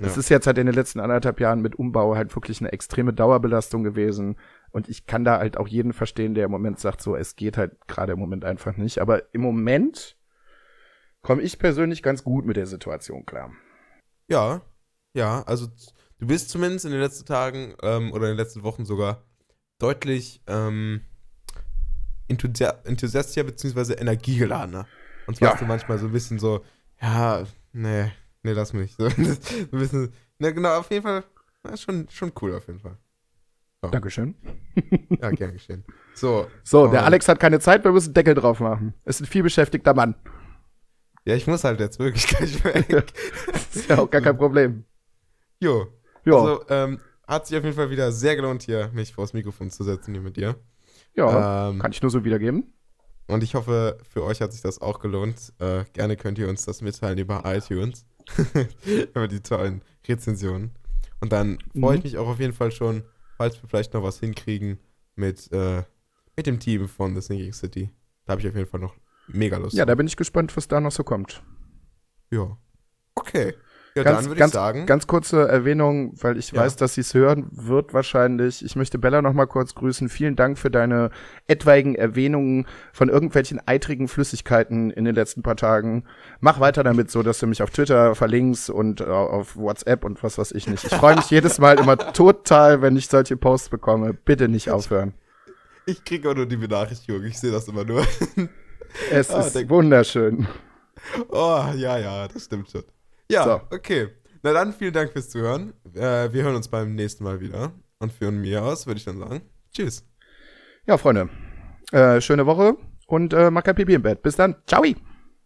S2: Es
S1: Ja.
S2: ist jetzt halt in den letzten anderthalb Jahren mit Umbau halt wirklich eine extreme Dauerbelastung gewesen. Und ich kann da halt auch jeden verstehen, der im Moment sagt, so, es geht halt gerade im Moment einfach nicht. Aber im Moment komme ich persönlich ganz gut mit der Situation klar.
S1: Ja, ja, also du bist zumindest in den letzten Tagen ähm, oder in den letzten Wochen sogar deutlich ähm, enthusia enthusiastischer bzw. energiegeladener. Und zwar
S2: Ja.
S1: hast du manchmal so ein bisschen so, ja, nee, nee, lass mich. So, ein bisschen, ne, genau, auf jeden Fall, ja, schon, schon cool auf jeden Fall.
S2: Dankeschön.
S1: Ja, gern geschehen. So,
S2: So, der
S1: Und-
S2: Alex hat keine Zeit, wir müssen Deckel drauf machen. Ist ein vielbeschäftigter Mann.
S1: ja, ich muss halt jetzt wirklich gleich weg.
S2: Ist ja auch gar kein Problem.
S1: Jo,
S2: Ja,
S1: also ähm, hat sich auf jeden Fall wieder sehr gelohnt, hier mich vors Mikrofon zu setzen hier mit dir.
S2: ja,
S1: Ähm,
S2: kann ich nur so wiedergeben.
S1: Und ich hoffe, für euch hat sich das auch gelohnt. Äh, gerne könnt ihr uns das mitteilen über iTunes. über die tollen Rezensionen. Und dann freue ich
S2: Mhm.
S1: mich auch auf jeden Fall schon, falls wir vielleicht noch was hinkriegen mit, äh, mit dem Team von The Sinking City. Da habe ich auf jeden Fall noch mega Lust.
S2: Ja, da bin ich gespannt, was da noch so kommt.
S1: ja. Okay. Ja,
S2: Ganz-
S1: dann würde ich
S2: ganz-
S1: sagen.
S2: Ganz kurze Erwähnung, weil ich
S1: Ja.
S2: weiß, dass sie es hören wird wahrscheinlich. Ich möchte Bella noch mal kurz grüßen. Vielen Dank für deine etwaigen Erwähnungen von irgendwelchen eitrigen Flüssigkeiten in den letzten paar Tagen. Mach weiter damit so, dass du mich auf Twitter verlinkst und äh, auf WhatsApp und was weiß ich nicht. Ich freue mich jedes Mal immer total, wenn ich solche Posts bekomme. Bitte nicht aufhören.
S1: ich kriege auch nur die Benachrichtigung. Ich sehe das immer nur.
S2: Es
S1: Ah,
S2: ist
S1: der-
S2: wunderschön.
S1: Oh, ja, ja, das stimmt schon. Ja,
S2: So.
S1: okay. Na dann, vielen Dank fürs Zuhören. Äh, wir hören uns beim nächsten Mal wieder. Und von mir aus würde ich dann sagen, tschüss.
S2: Ja, Freunde. Äh, schöne Woche und äh, mach kein Pipi im Bett. Bis dann. Ciao.